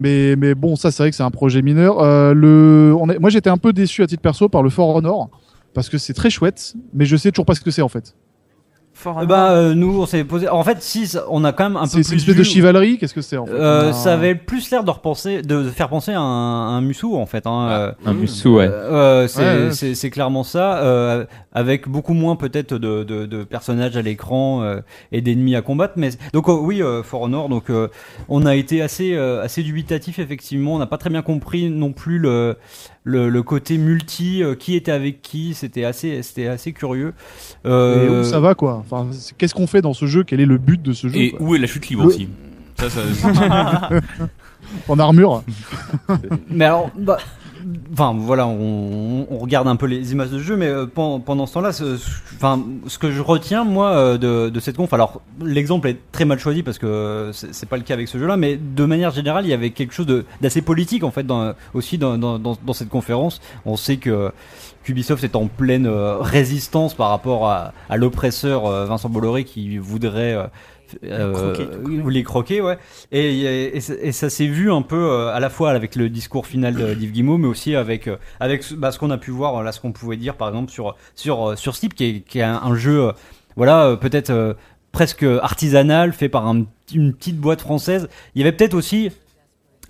Mais mais bon, ça, c'est vrai que c'est un projet mineur. Euh, le, on est, moi, j'étais un peu déçu à titre perso par le For Honor parce que c'est très chouette, mais je sais toujours pas ce que c'est en fait. Fort Euh, bah, euh, nous, on s'est posé. En fait, si, on a quand même un peu C'est c'est plus. une espèce vu- de chivalerie. Qu'est-ce que c'est en fait Euh, Ah. ça avait plus l'air de repenser, de, de faire penser à un, un Musou en fait. Hein, euh, Un Musso, ouais. Euh, c'est Ouais, ouais. c'est- c'est clairement ça, euh, avec beaucoup moins peut-être de, de, de personnages à l'écran euh, et d'ennemis à combattre. Mais donc euh, oui, euh, For Honor, donc euh, on a été assez euh, assez dubitatif effectivement. On n'a pas très bien compris non plus le le, le côté multi, euh, qui était avec qui. C'était assez c'était assez curieux. Et Euh, où ça va quoi? Enfin, qu'est-ce qu'on fait dans ce jeu? Quel est le but de ce jeu? Et quoi? où est la chute libre Le- aussi? Ça, ça, En armure? Mais alors, bah, enfin voilà, on, on regarde un peu les images de jeu, mais euh, pendant, ce temps-là, ce, enfin, ce que je retiens moi euh, de, de cette conf, alors l'exemple est très mal choisi parce que euh, c'est pas le cas avec ce jeu-là, mais de manière générale, il y avait quelque chose d'assez politique en fait dans, aussi dans, dans, dans, cette conférence. On sait que qu'Ubisoft est en pleine résistance par rapport à, à l'oppresseur Vincent Bolloré qui voudrait euh, Croquer, les croquer, ouais. Et, et, et ça- et ça s'est vu un peu euh, à la fois avec le discours final de- d'Yves Guillemot, mais aussi avec euh, avec ce- bah, ce qu'on a pu voir là, ce qu'on pouvait dire par exemple sur sur euh, sur Steep, qui est, qui est un, un jeu, voilà, peut-être presque artisanal, fait par un- une petite boîte française. Il y avait peut-être aussi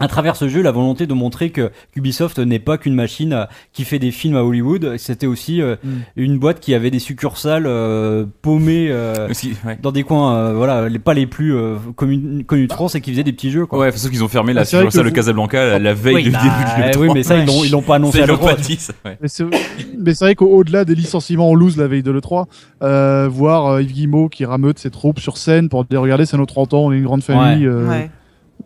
à travers ce jeu, la volonté de montrer que Ubisoft n'est pas qu'une machine euh, qui fait des films à Hollywood, c'était aussi euh, Mm. une boîte qui avait des succursales euh, paumées euh, aussi, ouais. dans des coins, euh, voilà, les, pas les plus euh, connus, de France et qui faisaient des petits jeux. Quoi. Ouais, sauf qu'ils ont fermé la Ah, vrai succursale que de vous- Casablanca la, la veille oui, du bah, début de oui, l'E3. mais ça, ils l'ont, ils l'ont pas annoncé à ils l'ont l'E3. pas dit, ça, ouais. Mais c'est vrai qu'au-delà des licenciements en loose la veille de l'E3, euh, voir euh, Yves Guillemot qui rameute ses troupes sur scène pour dire regardez, c'est nos 30 ans, on est une grande famille, euh, Ouais.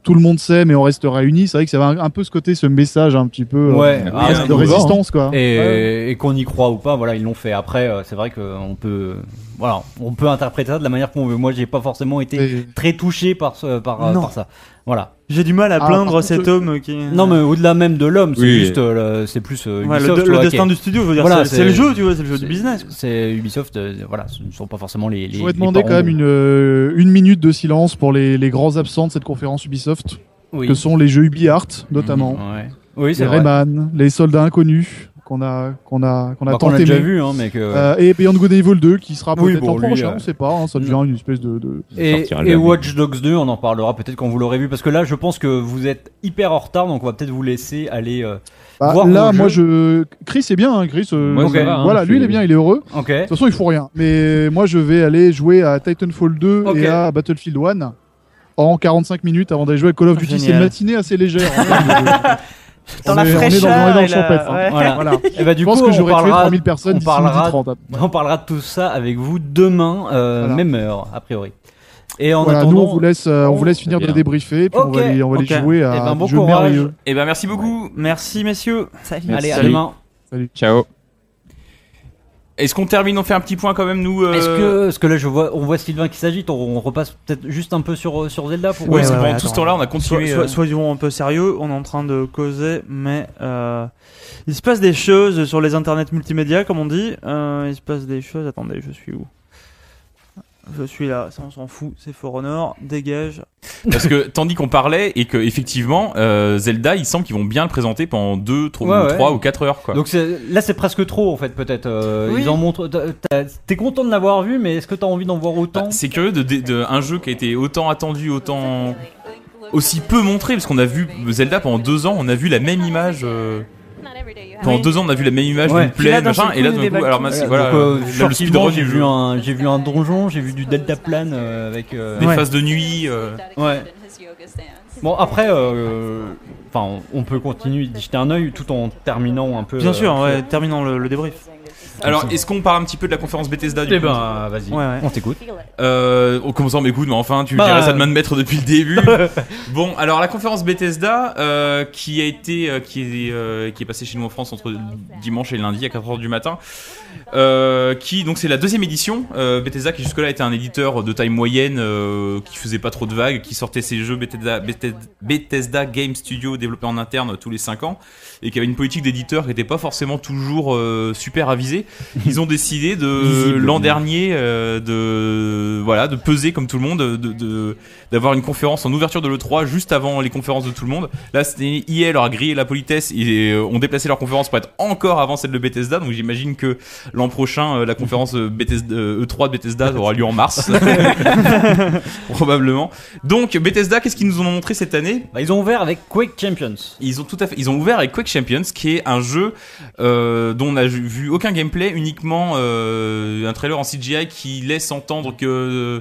Tout le monde sait, mais on reste réunis. C'est vrai que ça avait un, un peu ce côté, ce message un petit peu Ouais, ah, de résistance, quoi. Et, Ouais. et qu'on y croit ou pas, voilà, ils l'ont fait. Après, euh, c'est vrai qu'on peut, voilà, on peut interpréter ça de la manière qu'on veut. Moi, j'ai pas forcément été Et- très touché par ce, par, euh, par ça. Voilà. J'ai du mal à Ah, plaindre cet contre, homme qui. Non, mais au-delà même de l'homme, c'est Oui. juste, euh, le- c'est plus euh, Ouais, le, Ubisoft. le destin du studio, je veux dire, Voilà, c'est- le jeu, tu vois, c'est le jeu du business. C'est Ubisoft, euh, voilà, ce ne sont pas forcément les. les Je voudrais les demander quand même une, euh, une minute de silence pour les, les grands absents de cette conférence Ubisoft, Oui. que sont les jeux UbiArt, notamment, Ouais. Oui, les c'est vrai. Rayman, les soldats inconnus, qu'on a, qu'on a, qu'on a Bah, tant aimé. déjà vu, hein, mais que. Euh, et Beyond Good and Evil 2 qui sera Oui, peut-être bon, l'an lui, prochain, euh, on sait pas, hein, ça devient une espèce de, de... Et. Watch Dogs 2, on en parlera peut-être quand vous l'aurez vu, parce que là, je pense que vous êtes hyper en retard, donc on va peut-être vous laisser aller. euh, Bah, Voir là, moi, je. Chris est bien, hein, Chris. euh, Moi, ça ok. va, hein, voilà, lui, il est bien, il est heureux. De toute façon, il faut rien. Mais moi, je vais aller jouer à Titanfall 2 Ok. et à Battlefield 1 en 45 minutes avant d'aller jouer à Call of Duty. C'est une matinée assez légère. Dans on la est, on est dans, fraîcheur on est dans et le la- hein. ouais. Voilà. Voilà. Et bah, du Je pense coup, que j'aurais tué parlera, 3000 personnes on parlera, 30. hein. on parlera de tout ça avec vous demain, euh, Voilà. même heure, a priori. Et en Voilà, nous attendant, on vous laisse, euh, on vous laisse finir de bien. débriefer, puis on va Ok. les, on va les Ok. jouer à Eh ben, bon jeux courage. merveilleux. Eh ben merci beaucoup. Merci messieurs. Salut. allez, à Salut. demain. Ciao. Est-ce qu'on termine On fait un petit point quand même nous. euh, Est-ce que, est-ce que là, je vois, on voit Sylvain qui s'agite, on, on repasse peut-être juste un peu sur, sur Zelda pour Ouais, parce que pendant ouais, tout ce temps-là, on a continué. sois- euh, soyons un peu sérieux, on est en train de causer, mais euh, il se passe des choses sur les internets multimédia, comme on dit. Euh, il se passe des choses. Attendez, je suis où? Je suis là, ça on s'en fout, c'est For Honor, dégage. Parce que tandis qu'on parlait et que effectivement euh, Zelda, il semble qu'ils vont bien le présenter pendant 2, 3, Ouais, ouais. ou 4 heures quoi. Donc là, c'est presque trop en fait, peut-être. euh, Oui. Ils en montrent. T'es content de l'avoir vu, mais est-ce que t'as envie d'en voir autant Bah, c'est curieux de, de- de- un jeu qui a été autant attendu, autant aussi peu montré parce qu'on a vu Zelda pendant 2 ans, on a vu la même image. euh, pendant. 2 ans, on a vu la même image Ouais. d'une plaine, machin, et là d'un coup, alors voilà, euh, là, le speedrun j'ai vu un, j'ai vu un donjon, j'ai vu du deltaplane euh, avec. euh, des Ouais. phases de nuit. euh, Ouais. Bon après, euh, enfin, on peut continuer d'y jeter un œil tout en terminant un peu. Bien euh, sûr, ouais, terminons le, le débrief. Alors, est-ce qu'on parle un petit peu de la conférence Bethesda du Eh coup ben, vas-y, Ouais, ouais. on t'écoute. Euh, en commençant, mais écoute, mais enfin, tu Bah, dirais ça de main de maître depuis le début. bon, alors la conférence Bethesda, euh, qui a été, euh, qui est, euh, qui est passée chez nous en France entre dimanche et lundi à 4h du matin, euh, qui donc c'est la deuxième édition. Euh, Bethesda qui jusque-là était un éditeur de taille moyenne, euh, qui faisait pas trop de vagues, qui sortait ses jeux Bethesda, Bethesda, Bethesda Game Studio développés en interne tous les 5 ans, et qui avait une politique d'éditeur qui n'était pas forcément toujours euh, super avisée. Ils ont décidé de l'an dernier euh, de voilà de peser comme tout le monde, de de- d'avoir une conférence en ouverture de l'E3 juste avant les conférences de tout le monde. Là, c'était EA leur a grillé la politesse et euh, ont déplacé leur conférence pour être encore avant celle de Bethesda. Donc j'imagine que l'an prochain, euh, la conférence euh, Bethesda, euh, E3 de Bethesda aura lieu en mars, probablement. Donc Bethesda, qu'est-ce qu'ils nous ont montré cette année? Bah, ils ont ouvert avec Quake Champions. ils ont tout à fait, ils ont ouvert avec Quake Champions, qui est un jeu euh, dont on n'a vu aucun gameplay, uniquement euh, un trailer en CGI qui laisse entendre que euh,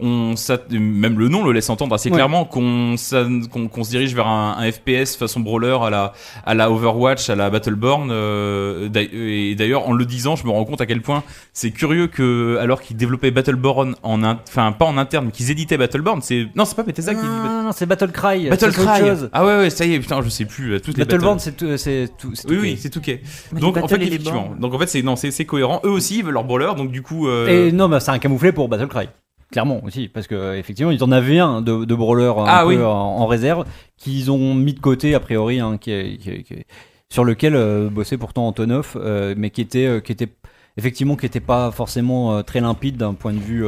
on, même le nom le laisse entendre assez Ouais. clairement qu'on se dirige vers un, un FPS façon brawler à la à la Overwatch, à la Battleborn. euh, et d'ailleurs, en le disant, je me rends compte à quel point c'est curieux que alors qu'ils développaient Battleborn en, in- enfin pas en interne, mais qu'ils éditaient Battleborn, c'est non, c'est pas Bethesda qui édite non, non, c'est Battle Cry. Battle c'est autre Cry. chose. Ah ouais ouais, ça y est, putain, je sais plus. Toutes les Battleborn, Battle- c'est tout, c'est tout. c'est oui, tout oui, c'est tout. Mais Donc en fait, effectivement. Donc en fait, c'est non, c'est c'est cohérent. Eux aussi, ils veulent leur brawler. Donc du coup, euh, Et non, bah, c'est un camouflet pour Battle Cry. Clairement aussi, parce que effectivement, ils en avaient un de, de brawler un Ah peu oui. en, en réserve qu'ils ont mis de côté a priori, hein, qui est- qui est- qui est- sur lequel euh, bossait pourtant Antonov, euh, mais qui était, euh, qui était effectivement qui était pas forcément très limpide d'un point de vue.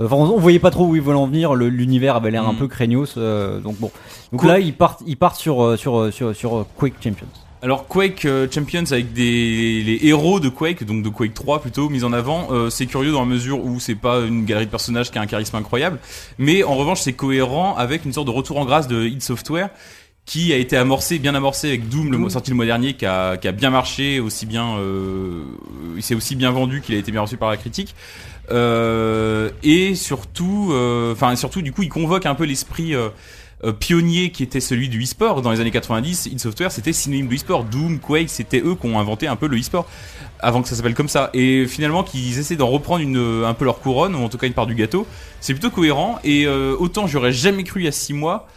Enfin, on, on voyait pas trop où ils voulaient en venir. L'univers avait l'air un Mm. peu craignos. donc bon. Donc là, ils partent, ils partent sur sur sur, sur, Quake Champions. Alors Quake euh, Champions avec des les héros de Quake, donc de Quake 3 plutôt mis en avant. euh, c'est curieux dans la mesure où c'est pas une galerie de personnages qui a un charisme incroyable, mais en revanche, c'est cohérent avec une sorte de retour en grâce de id Software qui a été amorcé, bien amorcé avec Doom, le mois sorti le mois dernier, qui a, qui a bien marché, aussi bien, euh, il s'est aussi bien vendu qu'il a été bien reçu par la critique. Euh, et surtout, euh, enfin surtout, du coup, il convoque un peu l'esprit euh, euh, pionnier qui était celui du e-sport dans les années 90. id Software, c'était synonyme de e-sport. Doom, Quake, c'était eux qui ont inventé un peu le e-sport avant que ça s'appelle comme ça. Et finalement, qu'ils essaient d'en reprendre une, un peu leur couronne, ou en tout cas une part du gâteau, c'est plutôt cohérent. Et euh, autant j'aurais jamais cru il y a 6 mois.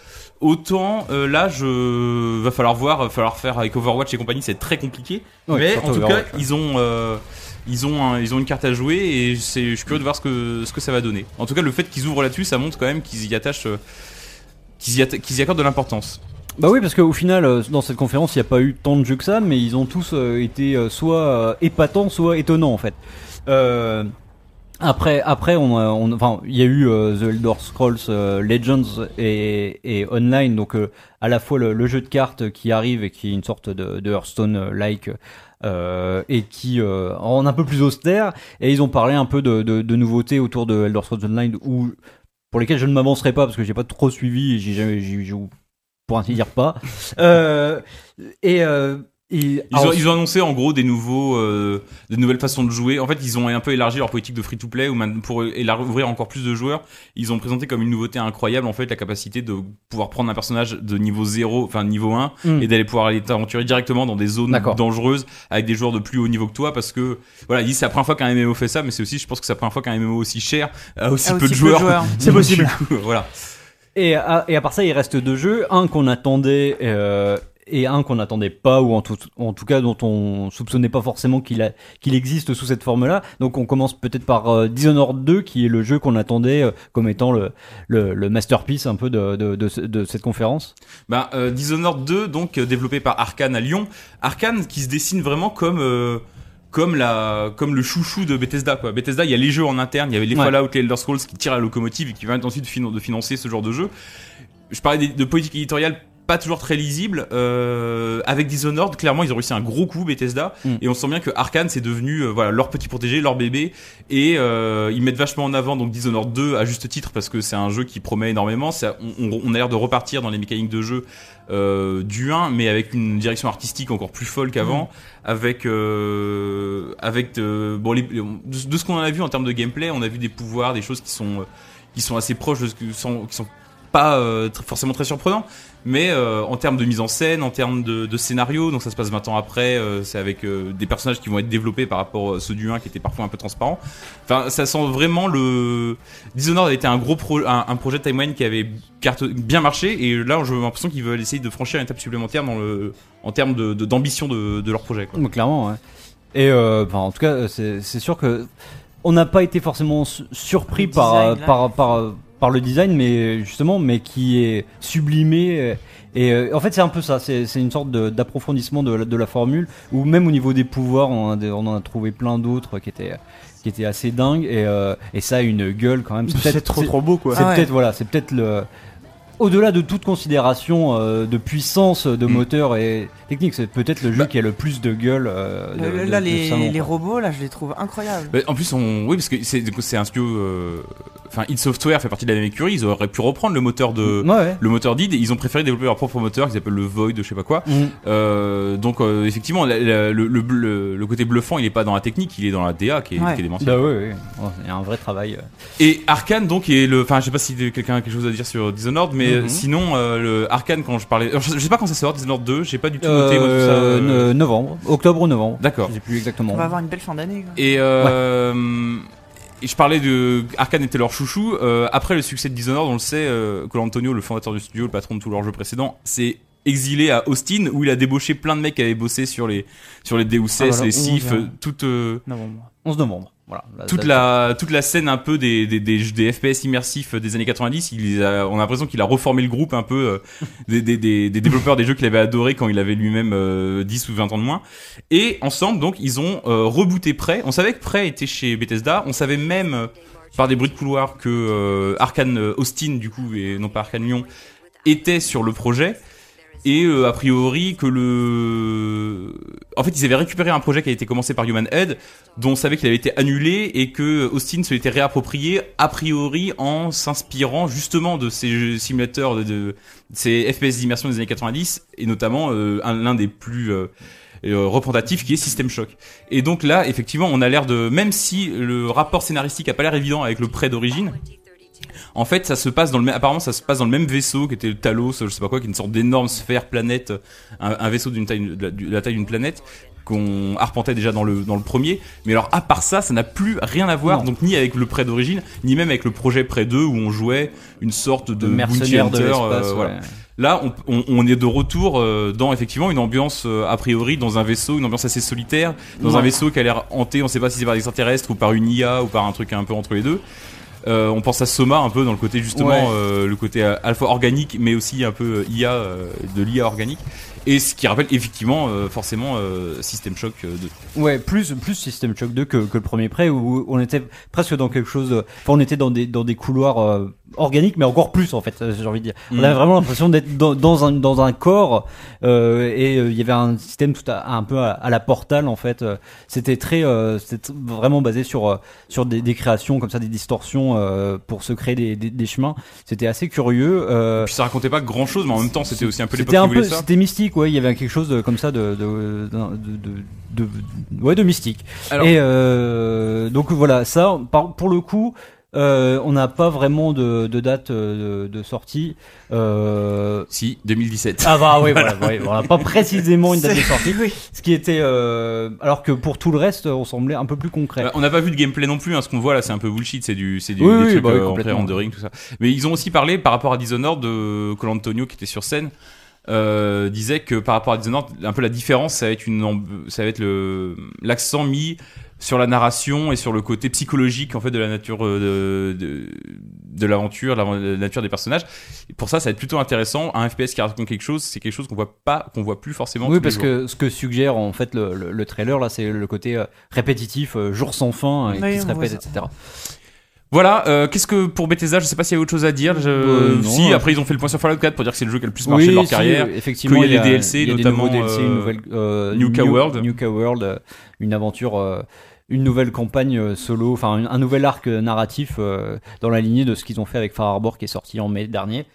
Autant euh, là, je va falloir voir, va falloir faire avec Overwatch et compagnie, c'est très compliqué. Ouais, mais en tout cas, ouais. ils ont euh, ils ont un- ils ont une carte à jouer et c'est je suis curieux de voir ce que ce que ça va donner. En tout cas, le fait qu'ils ouvrent là-dessus, ça montre quand même qu'ils y attachent euh, qu'ils y, accordent de l'importance. Bah oui, parce qu'au final, euh, dans cette conférence, il n'y a pas eu tant de jeux que ça, mais ils ont tous euh, été euh, soit épatants, soit étonnants en fait. Euh, après, après, on, enfin, il y a eu The Elder Scrolls Legends et, et Online, donc à la fois le, jeu de cartes qui arrive et qui est une sorte de, Hearthstone-like. euh, et qui euh, en un peu plus austère et ils ont parlé un peu de, de nouveautés autour de Elder Scrolls Online où pour lesquelles je ne m'avancerai pas parce que j'ai pas trop suivi et j'ai jamais j'ai- pour ainsi dire pas. Euh, et euh, Et- Ils, alors, ont, ils ont annoncé en gros des nouveaux, euh, des nouvelles façons de jouer. En fait, ils ont un peu élargi leur politique de free-to-play ou pour ouvrir encore plus de joueurs. Ils ont présenté comme une nouveauté incroyable en fait la capacité de pouvoir prendre un personnage de niveau 0, enfin niveau 1 Hmm. et d'aller pouvoir aller t'aventurer directement dans des zones dangereuses avec des joueurs de plus haut niveau que toi parce que voilà, ils disent c'est la première fois qu'un MMO fait ça, mais c'est aussi, je pense que c'est la première fois qu'un MMO aussi cher a aussi, Ah, peu, aussi de joueurs. C'est possible. Voilà. Et à, et à part ça, il reste deux jeux. Un qu'on attendait euh, et un qu'on n'attendait pas, ou en tout, en tout cas dont on soupçonnait pas forcément qu'il qu'il existe sous cette forme-là. Donc on commence peut-être par euh, Dishonored 2, qui est le jeu qu'on attendait euh, comme étant le, le, le masterpiece un peu de, de, de, de cette conférence. Ben, euh, Dishonored 2, donc euh, développé par Arkane à Lyon. Arkane qui se dessine vraiment comme euh, comme la comme le chouchou de Bethesda quoi. Bethesda, il y a les jeux en interne, il y avait les Ouais. Fallout, les Elder Scrolls qui tirent à la locomotive et qui permettent ensuite de, finan- de financer ce genre de jeu. Je parlais de politique éditoriale pas toujours très lisible. Euh, avec Dishonored, clairement, ils ont réussi un gros coup Bethesda, Mm. et on sent bien que Arkane c'est devenu euh, voilà leur petit protégé, leur bébé, et euh, ils mettent vachement en avant donc Dishonored 2 à juste titre parce que c'est un jeu qui promet énormément. Ça, on, on- a l'air de repartir dans les mécaniques de jeu euh, du 1, mais avec une direction artistique encore plus folle qu'avant, avec euh, avec de, bon les- de, de ce qu'on en a vu en termes de gameplay, on a vu des pouvoirs, des choses qui sont qui sont assez proches de ce que sont qui sont pas euh, tr- forcément très surprenants, mais euh, en termes de mise en scène, en termes de, de scénario, donc ça se passe 20 ans après, euh, c'est avec euh, des personnages qui vont être développés par rapport à ceux du 1 qui étaient parfois un peu transparents. Enfin, ça sent vraiment le Dishonored a été un gros pro... un, un projet de timeline qui avait carte... bien marché et là j'ai l'impression qu'ils veulent essayer de franchir une étape supplémentaire dans le en termes de de- d'ambition de, de leur projet. Quoi. Donc, clairement, ouais. Et euh, enfin, en tout cas, c'est sûr que on n'a pas été forcément su- surpris par, par, par, par le design, mais justement, mais qui est sublimé. euh, Et euh, en fait, c'est un peu ça. C'est une sorte d'approfondissement de, la- de la formule, ou même au niveau des pouvoirs, on, a on en a trouvé plein d'autres qui étaient qui étaient assez dingues. Et, euh, et ça a une gueule quand même. C'est peut-être- trop trop beau quoi. c'est Ah ouais. peut-être voilà, c'est peut-être le au-delà de toute considération euh, de puissance de Mm. moteur et technique, c'est peut-être le jeu Bah. qui a le plus de gueule. euh, de- Là, de- là, de les, salon, les robots, là, je les trouve incroyables. Mais en plus, on... oui, parce que c'est un studio. euh, Enfin, id Software fait partie de la même écurie. Ils auraient pu reprendre le moteur de. Ouais, ouais. Le moteur d'id, ils ont préféré développer leur propre moteur qu'ils appellent le Void, je sais pas quoi. Mm. Euh, donc euh, effectivement, la- la- le, le, le- le côté bluffant, il est pas dans la technique, il est dans la DA qui est, Ouais. qui est démentielle. Bah ouais, ouais. Oh, Il y a un vrai travail. euh. Et Arkane donc est le, enfin je sais pas si quelqu'un a quelque chose à dire sur Dishonored, mais Mhm. euh, sinon euh, le Arkane quand je parlais, je, sais pas quand ça sort Dishonored 2, j'ai pas du tout noté moi, tout ça. No- novembre, octobre ou novembre. D'accord. Je sais plus exactement. On va avoir une belle fin d'année. Et, euh, et je parlais de Arkane était leur chouchou. Euh, après le succès de Dishonored, on le sait, euh, Cole Antonio, le fondateur du studio, le patron de tous leurs jeux précédents, s'est exilé à Austin où il a débauché plein de mecs qui avaient bossé sur les sur les Deus Ex, Ah, voilà, les Sif, 11, euh, toute euh, Novembre. 11 novembre. Voilà. La toute la toute la scène un peu des des, des, des FPS immersifs des années 90 il a- on a l'impression qu'il a reformé le groupe un peu euh, des, des, des, des développeurs des jeux qu'il avait adoré quand il avait lui-même euh, 10 ou 20 ans de moins. Et ensemble donc ils ont euh, rebooté Prey. On savait que Prey était chez Bethesda. On savait même euh, par des bruits de couloir que euh, Arkane euh, Austin du coup et non pas Arkane Lyon était sur le projet. Et euh, a priori que le en fait ils avaient récupéré un projet qui a été commencé par Human Head dont on savait qu'il avait été annulé et que Austin se l'était réapproprié a priori en s'inspirant justement de ces jeux simulateurs de, ces FPS d'immersion des années 90 et notamment euh, un- l'un des plus euh, euh, qui est System Shock. Et donc là, effectivement, on a l'air de, même si le rapport scénaristique a pas l'air évident avec le prêt d'origine, en fait, ça se passe dans le même, apparemment, ça se passe dans le même vaisseau qui était le Talos, je sais pas quoi, qui est une sorte d'énorme sphère planète, un, un vaisseau d'une taille, de la, de la taille d'une planète qu'on arpentait déjà dans le dans le premier mais alors à part ça ça n'a plus rien à voir Non. donc ni avec le prêt d'origine ni même avec le projet prêt 2 où on jouait une sorte de, de mercenaires de l'espace. euh, ouais. voilà. Là, on, on, on est de retour euh, dans effectivement une ambiance euh, a priori dans un vaisseau, une ambiance assez solitaire, dans un Ouais. vaisseau qui a l'air hanté. On sait pas si c'est par des extraterrestres ou par une IA ou par un truc un peu entre les deux. Euh, on pense à Soma un peu dans le côté justement Ouais. euh, le côté euh, alpha organique, mais aussi un peu euh, IA euh, de l'IA organique. Et ce qui rappelle effectivement euh, forcément euh, System Shock euh, 2. Ouais, plus plus System Shock 2 que, que le premier prêt où on était presque dans quelque chose. Enfin, on était dans des dans des couloirs euh, organique, mais encore plus en fait. euh, J'ai envie de dire. On Mm. avait vraiment l'impression d'être dans, dans un dans un corps euh, et euh, il y avait un système tout à, un peu à, à la Portal en fait. Euh, C'était très, euh, c'était vraiment basé sur euh, sur des, des créations comme ça, des distorsions euh, pour se créer des, des, des chemins. C'était assez curieux. Euh, Puis ça racontait pas grand chose, mais en même temps, c'était aussi un peu c'était un peu, c'était mystique, ouais. Il y avait quelque chose de, comme ça de de, de, de, de- de- ouais, de mystique. Alors- Et euh, donc voilà, ça, par- pour le coup, euh, on n'a pas vraiment de, de date euh, de, de sortie. Euh, Si, 2017. ah bah oui, voilà, ouais, on n'a pas précisément une date de sortie. Oui. Ce qui était, euh, alors que pour tout le reste, on semblait un peu plus concret. Bah, on n'a pas vu de gameplay non plus, hein, ce qu'on voit là c'est un peu bullshit, c'est du, c'est du, Oui, des oui, trucs bah complètement. tout ça. Mais ils ont aussi parlé par rapport à Dishonored de Colantonio qui était sur scène, euh, disait que par rapport à Dishonored, un peu la différence, ça va être une, amb- ça va être le, l'accent mis sur la narration et sur le côté psychologique en fait de la nature euh, de, de, de l'aventure, la, la nature des personnages. Et pour ça, ça va être plutôt intéressant. Un FPS qui raconte quelque chose, c'est quelque chose qu'on voit pas, qu'on voit plus forcément. Oui, tous les parce jours. que ce que suggère en fait le, le, le trailer là, c'est le côté euh, répétitif, euh, jour sans fin, Oui, qui se répète, etc. Voilà, euh, qu'est-ce que pour Bethesda, je sais pas s'il y avait autre chose à dire. Je... Euh, non, si, euh. après ils ont fait le point sur Fallout 4 pour dire que c'est le jeu qui a le plus marché de leur si, carrière. effectivement, qu'il y a les DLC, il y a des notamment, DLC, euh, nouvelle, euh, Nuka New- World. Nuka World, euh, une aventure, euh, une nouvelle campagne euh, solo, enfin un, un nouvel arc euh, narratif euh, dans la lignée de ce qu'ils ont fait avec Far Harbor qui est sorti en mai dernier.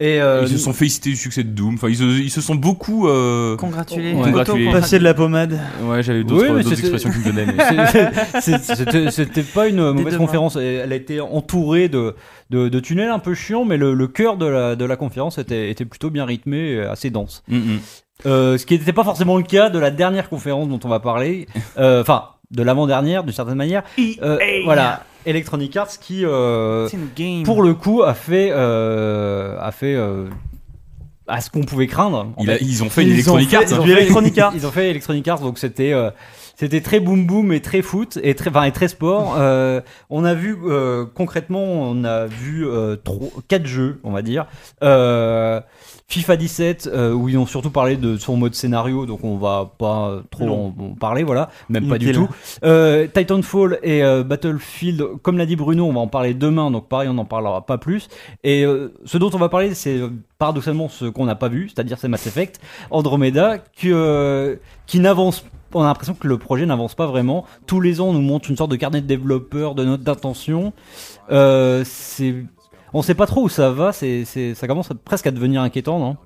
Et euh, Ils se sont félicités du succès de Doom. Enfin, ils se, ils se sont beaucoup. Euh... Congratulé. Ouais. Congratulé. Passer de la pommade. Ouais, j'avais d'autres Oui, expressions qui me venaient. mais- C'est- c'est- C'était pas une mauvaise conférence. Elle a été entourée de, de, de tunnels un peu chiants, mais le, le cœur de la, de la conférence était, était plutôt bien rythmé assez dense. Mm, mm. Euh, ce qui n'était pas forcément le cas de la dernière conférence dont on va parler. Euh, Enfin, de l'avant-dernière, d'une certaine manière. Euh, voilà, Electronic Arts qui, euh, pour le coup, a fait, euh, a fait euh, à ce qu'on pouvait craindre. Il a- ils ont fait une Ils ont Electronic Arts. ils hein. ont Du fait- Electronic Arts. Ils ont fait Electronic Arts, donc c'était euh, c'était très boom boom et très foot et très enfin, et très sport. Euh, on a vu euh, concrètement, on a vu euh, trois, quatre jeux, on va dire. FIFA 17 euh, où ils ont surtout parlé de son mode scénario, donc on va pas trop en, en parler, voilà, même pas du tout. Euh, Titanfall et euh, Battlefield, comme l'a dit Bruno, on va en parler demain, donc pareil, on n'en parlera pas plus. Et ce dont on va parler, c'est paradoxalement ce qu'on n'a pas vu, c'est-à-dire c'est Mass Effect, Andromeda, qui, euh, qui n'avance on a l'impression que le projet n'avance pas vraiment. Tous les ans, on nous montre une sorte de carnet de développeurs, de notes d'intention. Euh, c'est, on sait pas trop où ça va. C'est, c'est, ça commence presque à devenir inquiétant, non?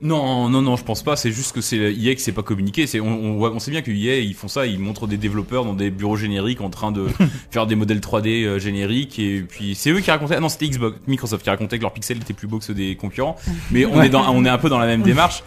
Non, non, non, je pense pas. C'est juste que c'est EA qui s'est pas communiqué. C'est, on, on, voit- on sait bien que EA, ils font ça. Ils montrent des développeurs dans des bureaux génériques en train de faire des modèles 3D euh, génériques. Et puis, c'est eux qui racontaient. Ah non, c'était Xbox, Microsoft qui racontait que leurs pixels étaient plus beaux que ceux des concurrents. Mais on est dans, on est un peu dans la même démarche.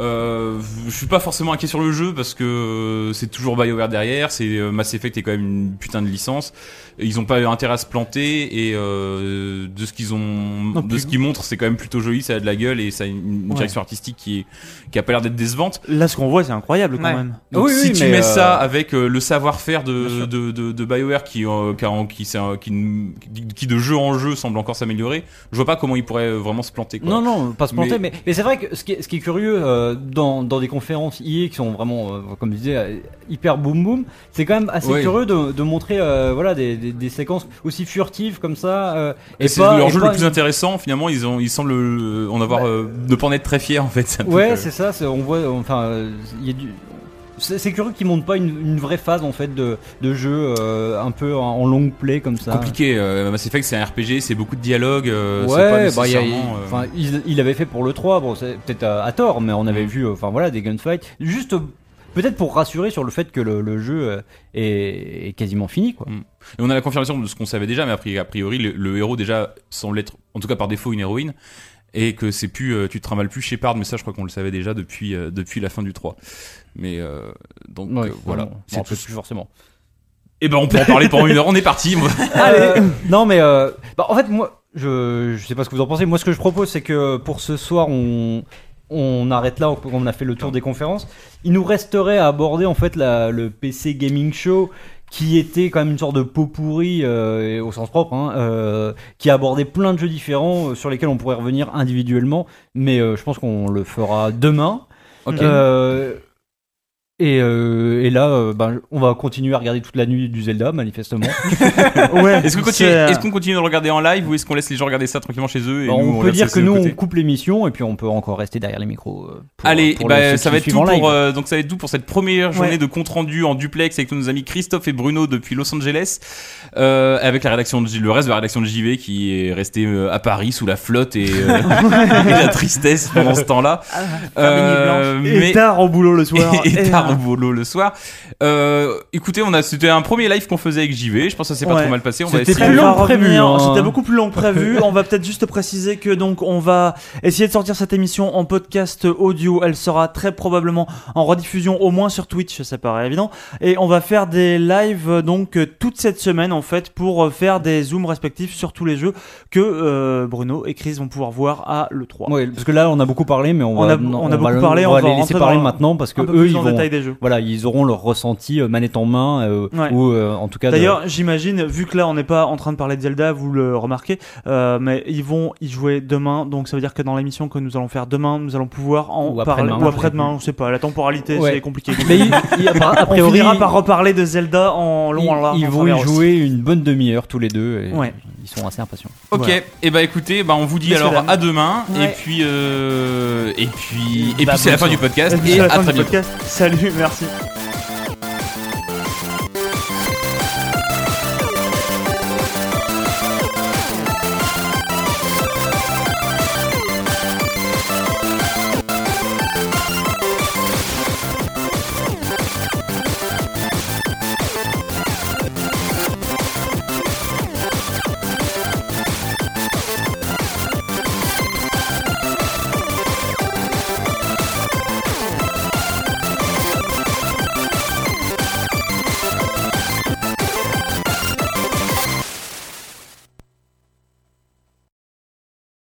Euh, je suis pas forcément inquiet sur le jeu parce que euh, c'est toujours BioWare derrière, c'est euh, Mass Effect est quand même une putain de licence. Ils ont pas eu intérêt à se planter et euh, de ce qu'ils ont, Non, de ce qu'ils montrent, c'est quand même plutôt joli, ça a de la gueule et ça a une, Ouais. direction artistique qui est, qui a pas l'air d'être décevante. Là, ce qu'on voit, c'est incroyable quand Ouais. même. Donc, Oui, si oui, tu mets euh, ça avec euh, le savoir-faire de, de, de, de BioWare qui, euh, qui, qui, qui, de jeu en jeu semble encore s'améliorer, je vois pas comment ils pourraient vraiment se planter. Quoi. Non, non, pas se planter. Mais- Mais, mais, c'est vrai que ce qui ce qui est curieux euh, dans, dans des conférences IA qui sont vraiment, euh, comme je disais, euh, hyper boom boom, c'est quand même assez curieux de, de montrer euh, voilà, des, des, des séquences aussi furtives comme ça. Et et c'est leur jeu pas le plus intéressant. Finalement, ils ont, ils semblent en avoir, euh, ne pas en être très fiers en fait. Ouais, c'est ça. On voit, enfin, il y a du. C'est curieux qu'ils montrent pas une, une vraie phase en fait de, de jeu euh, un peu en, long play comme ça. compliqué. Euh, Mass Effect, c'est un RPG, c'est beaucoup de dialogue. Euh, c'est pas Ouais, bah, a- euh, il, il avait fait pour le 3, bon, c'est peut-être à, à tort, mais on avait Mm. vu, euh, enfin voilà, des gunfights. Juste, peut-être pour rassurer sur le fait que le, le jeu est, est quasiment fini, quoi. Et on a la confirmation de ce qu'on savait déjà, mais a priori, le, le héros déjà semble être, en tout cas par défaut, une héroïne. Et que c'est plus, tu te trimbales plus Shepard, mais ça je crois qu'on le savait déjà depuis, depuis la fin du 3. Mais euh, donc Ouais, euh, voilà. bon, C'est peut plus forcément. Et ben on peut en parler pendant une heure, on est parti. Allez. non, mais euh, bah, en fait, moi, je, je sais pas ce que vous en pensez. Moi, ce que je propose, c'est que pour ce soir, on on arrête là, on a fait le tour des conférences. Il nous resterait à aborder en fait la, le PC Gaming Show qui était quand même une sorte de pot pourri euh, au sens propre, hein, euh, qui abordait plein de jeux différents euh, sur lesquels on pourrait revenir individuellement, mais euh, je pense qu'on le fera demain. Ok. Euh, Et, euh, et là, euh, ben, on va continuer à regarder toute la nuit du Zelda, manifestement. Ouais. Est-ce qu'on continue, continue de regarder en live ou est-ce qu'on laisse les gens regarder ça tranquillement chez eux et Bon, nous, on peut dire que nous, côté on coupe l'émission et puis on peut encore rester derrière les micros. euh, pour- Allez, pour bah, le- ceux ça va être tout pour euh, donc ça va être tout pour cette première journée Ouais. de compte rendu en duplex avec nos amis Christophe et Bruno depuis Los Angeles, euh, avec la rédaction de le reste de la rédaction de JV qui est resté euh, à Paris sous la flotte et, euh, et la tristesse pendant ce temps-là. Euh, Et mais tard au boulot le soir. et, et tard au boulot le soir. Euh, écoutez, on a c'était un premier live qu'on faisait avec JV. Je pense que ça s'est pas Ouais. trop mal passé. On va C'était essayer. plus On long prévu, hein. C'était beaucoup plus long que prévu. on va peut-être juste préciser que donc on va essayer de sortir cette émission en podcast audio. Elle sera très probablement en rediffusion au moins sur Twitch, ça paraît évident. Et on va faire des lives donc toute cette semaine en fait pour faire des zooms respectifs sur tous les jeux que euh, Bruno et Chris vont pouvoir voir à le 3. Ouais, parce que là, on a beaucoup parlé, mais on, On va, a- on beaucoup parlé, on on va va les laisser parler maintenant parce que eux, ils vont, jeux. voilà, ils auront leur ressenti euh, manette en main euh, Ouais. ou euh, en tout cas. de- D'ailleurs, j'imagine, vu que là on n'est pas en train de parler de Zelda, vous le remarquez, euh, mais ils vont y jouer demain, donc ça veut dire que dans l'émission que nous allons faire demain, nous allons pouvoir en Ou parler. Ou après-demain, je sais pas, la temporalité Ouais. c'est compliqué. mais ils- ils- a on finira par reparler de Zelda en long, ils, en large. ils vont y aussi. jouer une bonne demi-heure tous les deux. Et Ouais. Ils sont assez impatients. Ok. Voilà. Et bah écoutez, bah on vous dit alors à demain. Et puis euh, et puis et Bah, puis c'est la fin du podcast. Et à très bientôt. podcast. Salut, merci.